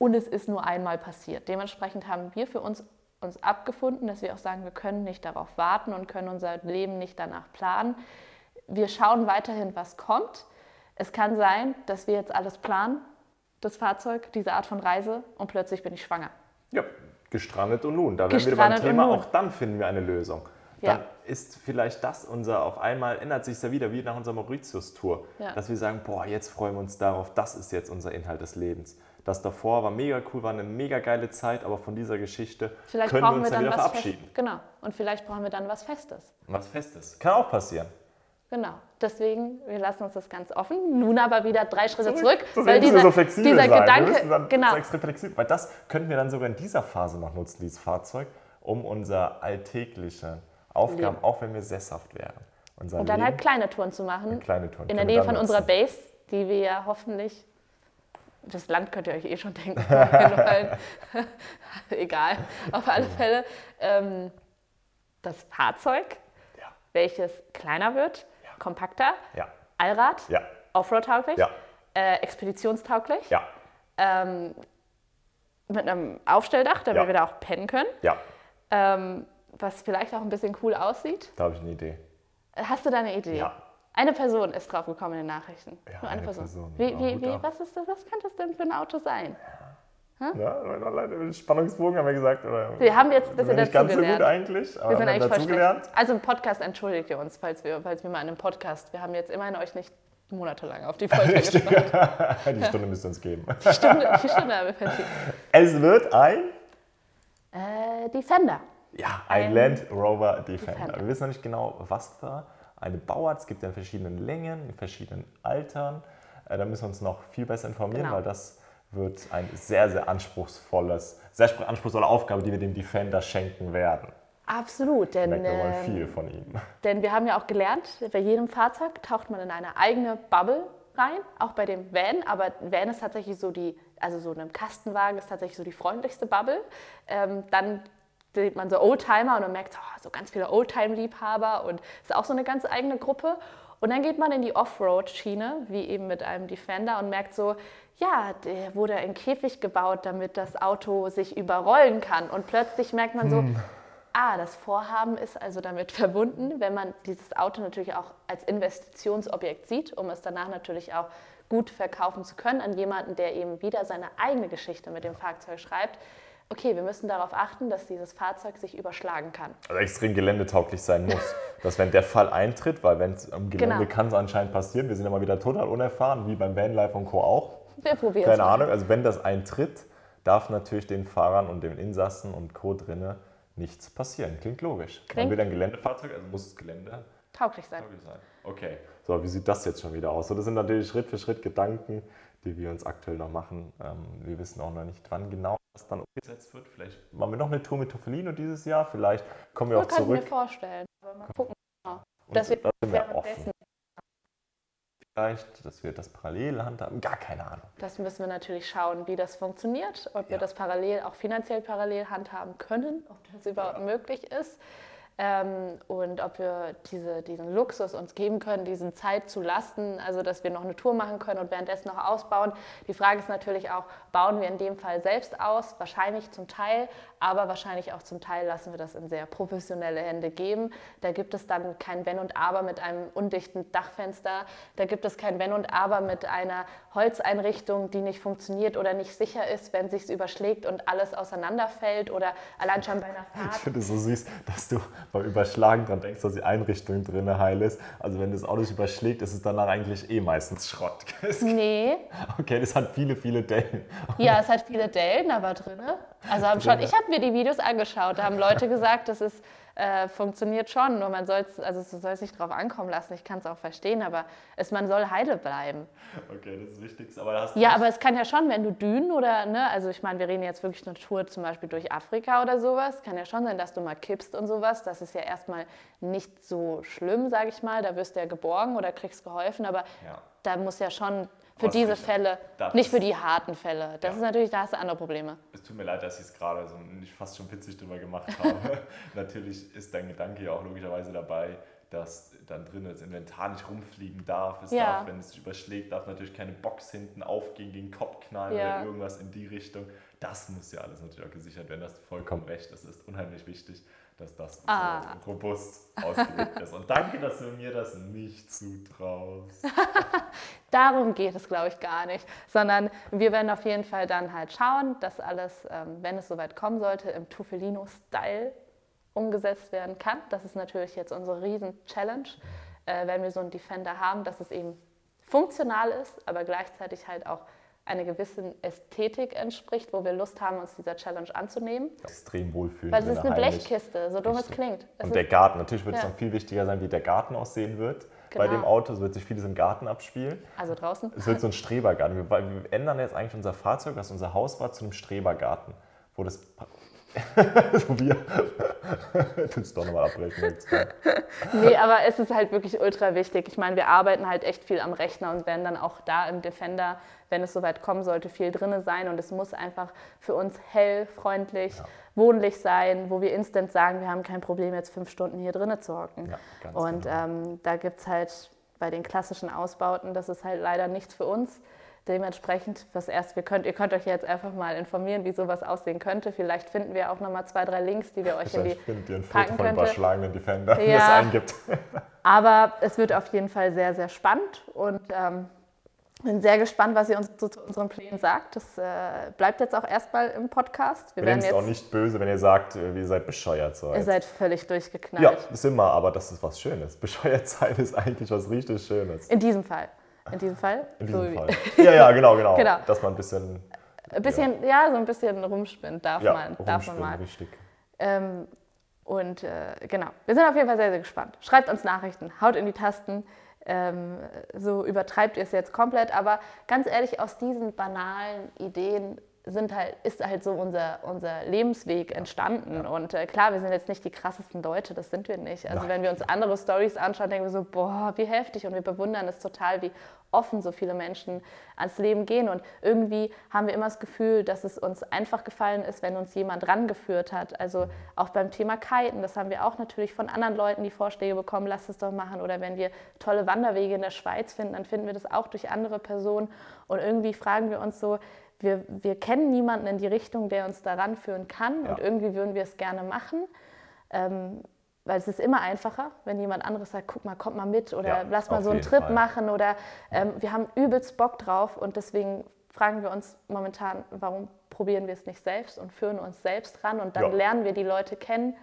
Speaker 1: Und es ist nur einmal passiert. Dementsprechend haben wir für uns, uns abgefunden, dass wir auch sagen, wir können nicht darauf warten und können unser Leben nicht danach planen. Wir schauen weiterhin, was kommt. Es kann sein, dass wir jetzt alles planen, das Fahrzeug, diese Art von Reise, und plötzlich bin ich schwanger.
Speaker 2: Ja, gestrandet und nun. Da wären wir beim Thema, auch dann finden wir eine Lösung.
Speaker 1: Ja.
Speaker 2: Dann ist vielleicht das unser, auf einmal ändert sich ja wieder, wie nach unserer Mauritius-Tour,
Speaker 1: Ja.
Speaker 2: dass wir sagen, boah, jetzt freuen wir uns darauf, das ist jetzt unser Inhalt des Lebens. Das davor war mega cool, war eine mega geile Zeit, aber von dieser Geschichte
Speaker 1: Vielleicht
Speaker 2: können wir uns
Speaker 1: wir
Speaker 2: dann
Speaker 1: dann
Speaker 2: wieder
Speaker 1: was
Speaker 2: verabschieden.
Speaker 1: Festes. Genau. Und vielleicht brauchen wir dann was Festes.
Speaker 2: Was Festes. Kann auch passieren.
Speaker 1: Genau. Deswegen, wir lassen uns das ganz offen. Nun aber wieder drei Schritte
Speaker 2: Zurück.
Speaker 1: zurück. Weil
Speaker 2: wir so flexibel
Speaker 1: dieser
Speaker 2: sein.
Speaker 1: Gedanke,
Speaker 2: dann
Speaker 1: genau,
Speaker 2: so extrem flexibel, weil das könnten wir dann sogar in dieser Phase noch nutzen, dieses Fahrzeug, um unser alltägliche Aufgaben,
Speaker 1: Leben.
Speaker 2: auch wenn wir sesshaft wären.
Speaker 1: Und dann
Speaker 2: Leben,
Speaker 1: halt kleine Touren zu machen.
Speaker 2: kleine Touren
Speaker 1: In der Nähe von unserer
Speaker 2: nutzen.
Speaker 1: Base, die wir ja hoffentlich. Das Land könnt ihr euch eh schon denken. *laughs* Egal. Auf alle Fälle. Ähm, das Fahrzeug,
Speaker 2: Ja,
Speaker 1: welches kleiner wird,
Speaker 2: Ja.
Speaker 1: kompakter,
Speaker 2: ja,
Speaker 1: Allrad,
Speaker 2: ja,
Speaker 1: Offroad-tauglich, äh, expeditionstauglich, ähm, mit einem Aufstelldach, damit wir da auch pennen können. Ähm, was vielleicht auch ein bisschen cool aussieht.
Speaker 2: Da habe ich eine Idee.
Speaker 1: Hast du da eine Idee?
Speaker 2: Ja.
Speaker 1: Eine Person ist drauf gekommen in den Nachrichten.
Speaker 2: Ja,
Speaker 1: Nur eine,
Speaker 2: eine
Speaker 1: Person.
Speaker 2: Person.
Speaker 1: Wie,
Speaker 2: Ja,
Speaker 1: wie, wie, was, ist das, was könnte das denn für ein Auto sein?
Speaker 2: Ja, leider Spannungsbogen haben wir gesagt. Oder
Speaker 1: Wir haben jetzt ein
Speaker 2: sind
Speaker 1: bisschen
Speaker 2: nicht ganz so gut eigentlich, aber
Speaker 1: Wir sind
Speaker 2: haben
Speaker 1: eigentlich
Speaker 2: dazugelernt.
Speaker 1: schlecht. Also im Podcast entschuldigt ihr uns, falls wir, falls wir mal in einem Podcast, wir haben jetzt immerhin euch nicht monatelang auf die Folge gespannt. *laughs*
Speaker 2: Die Stunde müsst ihr uns geben.
Speaker 1: Die Stunde, die Stunde haben wir verdient.
Speaker 2: Es wird ein,
Speaker 1: Äh, Defender.
Speaker 2: ja, ein,
Speaker 1: Ein
Speaker 2: Land Rover Defender.
Speaker 1: Defender.
Speaker 2: Wir wissen noch nicht genau, was da eine Bauart. Es gibt ja in verschiedenen Längen, in verschiedenen Altern. Äh, Da müssen wir uns noch viel besser informieren,
Speaker 1: Genau.
Speaker 2: weil das wird eine sehr, sehr anspruchsvolles, sehr anspruchsvolle Aufgabe, die wir dem Defender schenken werden.
Speaker 1: Absolut, denn,
Speaker 2: Merken wir mal
Speaker 1: ähm,
Speaker 2: viel von ihm. *laughs*
Speaker 1: denn wir haben ja auch gelernt, bei jedem Fahrzeug taucht man in eine eigene Bubble rein, auch bei dem Van, aber Van ist tatsächlich so die, also so einem Kastenwagen ist tatsächlich so die freundlichste Bubble. Ähm, dann sieht man so Oldtimer und man merkt oh, so ganz viele Oldtime-Liebhaber und ist auch so eine ganz eigene Gruppe. Und dann geht man in die Offroad-Schiene, wie eben mit einem Defender, und merkt so, ja, der wurde in Käfig gebaut, damit das Auto sich überrollen kann. Und plötzlich merkt man so, ah, das Vorhaben ist also damit verbunden, wenn man dieses Auto natürlich auch als Investitionsobjekt sieht, um es danach natürlich auch gut verkaufen zu können an jemanden, der eben wieder seine eigene Geschichte mit dem Fahrzeug schreibt. Okay, wir müssen darauf achten, dass dieses Fahrzeug sich überschlagen kann.
Speaker 2: Also extrem geländetauglich sein muss. dass wenn der Fall eintritt, weil wenn es am Gelände
Speaker 1: Genau.
Speaker 2: kann es anscheinend passieren, wir sind immer wieder total unerfahren, wie beim Vanlife und Co. auch.
Speaker 1: Wir probieren es
Speaker 2: Keine. Ahnung, also wenn das eintritt, darf natürlich den Fahrern und den Insassen und Co. drinne nichts passieren. Klingt logisch.
Speaker 1: Klingt-
Speaker 2: will ein Geländefahrzeug, also muss das Gelände
Speaker 1: Tauglich sein.
Speaker 2: tauglich sein. Okay, so wie sieht das jetzt schon wieder aus? So, das sind natürlich Schritt für Schritt Gedanken, die wir uns aktuell noch machen. Ähm, wir wissen auch noch nicht, wann genau das dann umgesetzt wird. Vielleicht machen wir noch eine Tour mit Toffelino dieses Jahr, vielleicht kommen wir auch
Speaker 1: Das kann ich mir
Speaker 2: zurück.
Speaker 1: vorstellen. Aber mal gucken.
Speaker 2: Und
Speaker 1: dass wir
Speaker 2: da sind wir offen. Vielleicht, dass wir das parallel handhaben, gar keine Ahnung.
Speaker 1: Das müssen wir natürlich schauen, wie das funktioniert, ob wir
Speaker 2: Ja.
Speaker 1: das parallel, auch finanziell parallel handhaben können, ob das überhaupt möglich ist. Ähm, und ob wir diese, diesen Luxus uns geben können, diesen Zeit zu lassen, also dass wir noch eine Tour machen können und währenddessen noch ausbauen. Die Frage ist natürlich auch, bauen wir in dem Fall selbst aus? Wahrscheinlich zum Teil, aber wahrscheinlich auch zum Teil lassen wir das in sehr professionelle Hände geben. Da gibt es dann kein Wenn und Aber mit einem undichten Dachfenster. Da gibt es kein Wenn und Aber mit einer Holzeinrichtung, die nicht funktioniert oder nicht sicher ist, wenn sich's überschlägt und alles auseinanderfällt oder allein schon bei einer
Speaker 2: Ich
Speaker 1: Fahrt.
Speaker 2: finde es so süß, dass du beim Überschlagen dran denkst, dass die Einrichtung drin heil ist. Also wenn das Auto sich überschlägt, ist es danach eigentlich eh meistens Schrott. *laughs*
Speaker 1: Nee,
Speaker 2: Okay, das hat viele, viele Dellen.
Speaker 1: ja, es hat viele Dellen aber drin. Also haben schon, ich habe mir die Videos angeschaut, da haben Leute gesagt, das ist, äh, funktioniert schon, nur man soll es also es soll es nicht drauf ankommen lassen. Ich kann es auch verstehen, aber es, man soll heile bleiben.
Speaker 2: Okay, das ist das Wichtigste. Aber da hast du
Speaker 1: Ja, aber es kann ja schon, wenn du Dünen oder, ne, also ich meine, wir reden jetzt wirklich eine Tour zum Beispiel durch Afrika oder sowas, kann ja schon sein, dass du mal kippst und sowas. Das ist ja erstmal nicht so schlimm, sage ich mal. Da wirst du ja geborgen oder kriegst geholfen, aber
Speaker 2: Ja.
Speaker 1: da muss ja schon für
Speaker 2: Was
Speaker 1: diese. Fälle, nicht für die harten Fälle. Das
Speaker 2: Ja.
Speaker 1: ist natürlich, da hast du andere Probleme.
Speaker 2: Es tut mir leid, dass ich es gerade so nicht fast schon witzig drüber gemacht habe. *laughs* Natürlich ist dein Gedanke ja auch logischerweise dabei, dass dann drin das Inventar nicht rumfliegen darf. Es
Speaker 1: Ja.
Speaker 2: darf, wenn es sich überschlägt, darf natürlich keine Box hinten aufgehen, gegen den Kopf knallen
Speaker 1: Ja.
Speaker 2: oder irgendwas in die Richtung. Das muss ja alles natürlich auch gesichert werden. Das hast vollkommen recht. Das ist unheimlich wichtig, dass das
Speaker 1: Ah.
Speaker 2: so robust ausgelegt ist. Und danke, dass du mir das nicht zutraust. *laughs*
Speaker 1: Darum geht es, glaube ich, gar nicht, sondern wir werden auf jeden Fall dann halt schauen, dass alles, ähm, wenn es soweit kommen sollte, im Tuffelino-Style umgesetzt werden kann. Das ist natürlich jetzt unsere Riesen-Challenge, äh, wenn wir so einen Defender haben, dass es eben funktional ist, aber gleichzeitig halt auch einer gewissen Ästhetik entspricht, wo wir Lust haben, uns dieser Challenge anzunehmen.
Speaker 2: Extrem wohlfühlen.
Speaker 1: Weil es ist eine. Blechkiste, so dumm es klingt. Es
Speaker 2: Und der Garten, natürlich wird es
Speaker 1: Ja.
Speaker 2: dann viel wichtiger sein, wie der Garten aussehen wird. Bei
Speaker 1: Genau.
Speaker 2: dem Auto Es wird sich vieles im Garten abspielen.
Speaker 1: also draußen.
Speaker 2: Es wird so ein Strebergarten. Wir, wir ändern jetzt eigentlich unser Fahrzeug, was unser Haus war, zu einem Strebergarten. Wo das. *laughs* so wir. Es *laughs* doch nochmal abbrechen. Jetzt.
Speaker 1: Nee, aber es ist halt wirklich ultra wichtig. Ich meine, wir arbeiten halt echt viel am Rechner und werden dann auch da im Defender, wenn es soweit kommen sollte, viel drinne sein. Und es muss einfach für uns hell, freundlich, wohnlich sein, wo wir instant sagen, wir haben kein Problem, jetzt fünf Stunden hier drinne zu hocken.
Speaker 2: Ja,
Speaker 1: und
Speaker 2: genau.
Speaker 1: ähm, da gibt es halt bei den klassischen Ausbauten, das ist halt leider nichts für uns. Dementsprechend, was erst, wir könnt, ihr könnt euch jetzt einfach mal informieren, wie sowas aussehen könnte. Vielleicht finden wir auch nochmal zwei, drei Links, die wir euch in die
Speaker 2: findet ihr ein Foto
Speaker 1: packen
Speaker 2: von
Speaker 1: könnte.
Speaker 2: überschlagenen Defender, der
Speaker 1: Ja.
Speaker 2: es eingibt. *laughs*
Speaker 1: Aber es wird auf jeden Fall sehr, sehr spannend und ähm, bin sehr gespannt, was ihr uns zu, zu unseren Plänen sagt. Das äh, bleibt jetzt auch erstmal im Podcast. Wir
Speaker 2: Wir
Speaker 1: werden
Speaker 2: es auch
Speaker 1: jetzt,
Speaker 2: nicht böse, wenn ihr sagt, äh, ihr seid bescheuert. So
Speaker 1: ihr
Speaker 2: jetzt.
Speaker 1: seid völlig durchgeknallt.
Speaker 2: ja, das sind wir, aber das ist was Schönes. *laughs* Bescheuert sein ist eigentlich was richtig Schönes.
Speaker 1: In diesem Fall. In diesem Fall.
Speaker 2: In
Speaker 1: So
Speaker 2: diesem
Speaker 1: wie-
Speaker 2: Fall. Ja, ja, genau, genau. *laughs*
Speaker 1: Genau.
Speaker 2: Dass man ein bisschen.
Speaker 1: Ein bisschen, ja. so ein bisschen rumspinnt darf
Speaker 2: Ja,
Speaker 1: man, darf man mal.
Speaker 2: richtig.
Speaker 1: Ähm, und äh, genau, wir sind auf jeden Fall sehr, sehr gespannt. Schreibt uns Nachrichten, haut in die Tasten. ähm, so übertreibt ihr es jetzt komplett. Aber ganz ehrlich, aus diesen banalen Ideen sind halt, ist halt so unser, unser Lebensweg entstanden. Ja. Und äh, klar, wir sind jetzt nicht die krassesten Leute, das sind wir nicht. Also Nein. wenn wir uns andere Stories anschauen, denken wir so, boah, wie heftig. Und wir bewundern es total, wie offen so viele Menschen ans Leben gehen. Und irgendwie haben wir immer das Gefühl, dass es uns einfach gefallen ist, wenn uns jemand rangeführt hat. Also auch beim Thema Kiten, das haben wir auch natürlich von anderen Leuten die Vorschläge bekommen, lasst es doch machen. Oder wenn wir tolle Wanderwege in der Schweiz finden, dann finden wir das auch durch andere Personen. Und irgendwie fragen wir uns so, wir, wir kennen niemanden in die Richtung, der uns daran führen kann. Ja. Und irgendwie würden wir es gerne machen. Ähm, weil es ist immer einfacher, wenn jemand anderes sagt, guck mal, kommt mal mit oder ja, lass mal so einen Trip Fall. machen oder ähm, wir haben übelst Bock drauf und deswegen fragen wir uns momentan, warum probieren wir es nicht selbst und führen uns selbst ran und dann ja. lernen wir die Leute kennen,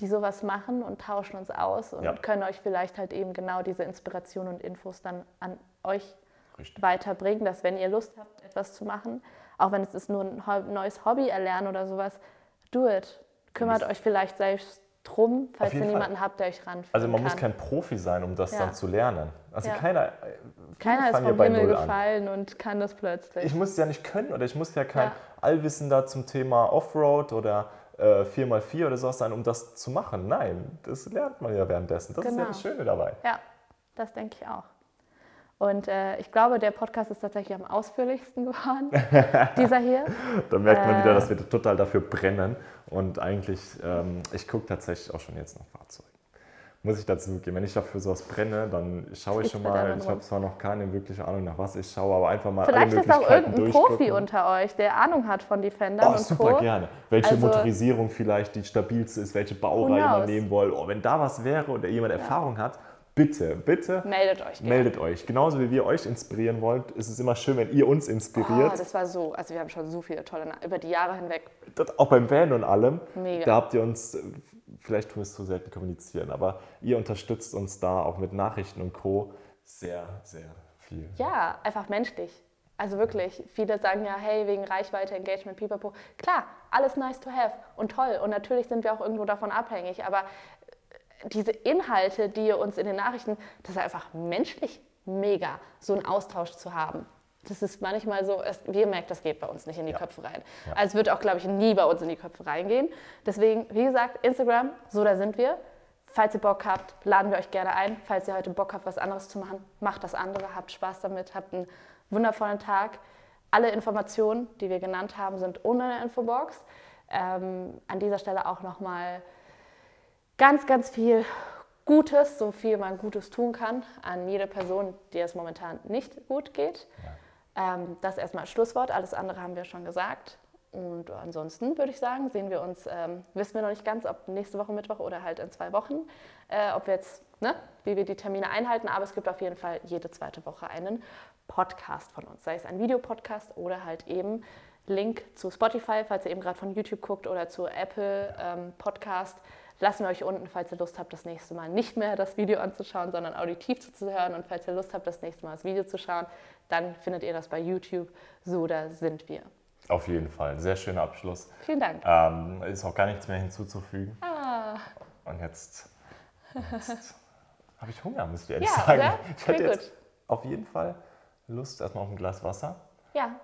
Speaker 1: die sowas machen und tauschen uns aus und ja. können euch vielleicht halt eben genau diese Inspiration und Infos dann an euch Richtig. weiterbringen, dass wenn ihr Lust habt, etwas zu machen, auch wenn es ist nur ein neues Hobby erlernen oder sowas, do it. Kümmert euch vielleicht selbst drum, falls ihr niemanden habt, der euch ranführt.
Speaker 2: Also man kann. muss kein Profi sein, um das ja. dann zu lernen. Also ja. keiner, äh,
Speaker 1: keiner ist vom Himmel gefallen und kann das plötzlich.
Speaker 2: Ich muss es ja nicht können oder ich muss ja kein ja. Allwissender zum Thema Offroad oder äh, 4x4 oder sowas sein, um das zu machen. Nein, das lernt man ja währenddessen. Das genau. ist ja genau. das Schöne dabei.
Speaker 1: Ja, das denke ich auch. Und äh, ich glaube, der Podcast ist tatsächlich am ausführlichsten *laughs* geworden, *laughs* dieser hier.
Speaker 2: da merkt man äh, wieder, dass wir total dafür brennen. Und eigentlich, ähm, ich gucke tatsächlich auch schon jetzt nach Fahrzeugen. Muss ich dazu gehen. Wenn ich dafür sowas brenne, dann schaue ich schon mal. Ich habe zwar noch keine wirkliche Ahnung, nach was ich schaue, aber einfach mal
Speaker 1: Vielleicht alle ist auch irgendein Profi unter euch, der Ahnung hat von Defendern oh, und
Speaker 2: super Co. gerne. Welche also, Motorisierung vielleicht die stabilste ist, welche Baureihe man nehmen will. Oh, wenn da was wäre oder jemand ja. Erfahrung hat, bitte, bitte
Speaker 1: meldet euch.
Speaker 2: Gerne. Meldet euch. Genauso wie wir euch inspirieren wollt, ist es immer schön, wenn ihr uns inspiriert.
Speaker 1: Oh, das war so, also wir haben schon so viele tolle, über die Jahre hinweg.
Speaker 2: Das, auch beim Van und allem. Mega. Da habt ihr uns, vielleicht tun wir es zu selten kommunizieren, aber ihr unterstützt uns da auch mit Nachrichten und Co. sehr, sehr viel.
Speaker 1: Ja, einfach menschlich. Also wirklich, viele sagen ja, hey, wegen Reichweite, Engagement, pipapo. Klar, alles nice to have und toll. Und natürlich sind wir auch irgendwo davon abhängig. Aber diese Inhalte, die ihr uns in den Nachrichten, das ist einfach menschlich mega, so einen Austausch zu haben. Das ist manchmal so, es, wir merken, das geht bei uns nicht in die ja. Köpfe rein. Ja. Also es wird auch, glaube ich, nie bei uns in die Köpfe reingehen. Deswegen, wie gesagt, Instagram, so da sind wir. Falls ihr Bock habt, laden wir euch gerne ein. Falls ihr heute Bock habt, was anderes zu machen, macht das andere, habt Spaß damit, habt einen wundervollen Tag. Alle Informationen, die wir genannt haben, sind ohne eine Infobox. Ähm, an dieser Stelle auch nochmal ganz, ganz viel Gutes, so viel man Gutes tun kann an jede Person, die es momentan nicht gut geht. Ja. Ähm, das erstmal als Schlusswort. Alles andere haben wir schon gesagt. Und ansonsten würde ich sagen, sehen wir uns, ähm, wissen wir noch nicht ganz, ob nächste Woche Mittwoch oder halt in zwei Wochen, äh, ob wir jetzt, ne, wie wir die Termine einhalten. Aber es gibt auf jeden Fall jede zweite Woche einen Podcast von uns, sei es ein Videopodcast oder halt eben Link zu Spotify, falls ihr eben gerade von YouTube guckt, oder zu Apple ähm, Podcast lassen wir euch unten, falls ihr Lust habt, das nächste Mal nicht mehr das Video anzuschauen, sondern auditiv zuzuhören. Und falls ihr Lust habt, das nächste Mal das Video zu schauen, dann findet ihr das bei YouTube. So da sind wir.
Speaker 2: Auf jeden Fall. Sehr schöner Abschluss.
Speaker 1: Vielen Dank.
Speaker 2: Ähm, ist auch gar nichts mehr hinzuzufügen. Ah. Und jetzt, jetzt *laughs* habe ich Hunger, muss ich ehrlich ja, sagen. Oder? Ich hätte jetzt gut. auf jeden Fall Lust erstmal auf ein Glas Wasser.
Speaker 1: Ja.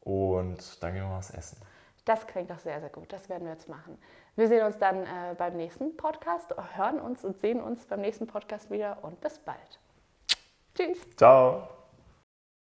Speaker 2: Und dann gehen wir was essen.
Speaker 1: Das klingt doch sehr, sehr gut. Das werden wir jetzt machen. Wir sehen uns dann äh, beim nächsten Podcast, hören uns und sehen uns beim nächsten Podcast wieder und bis bald. Tschüss.
Speaker 2: Ciao.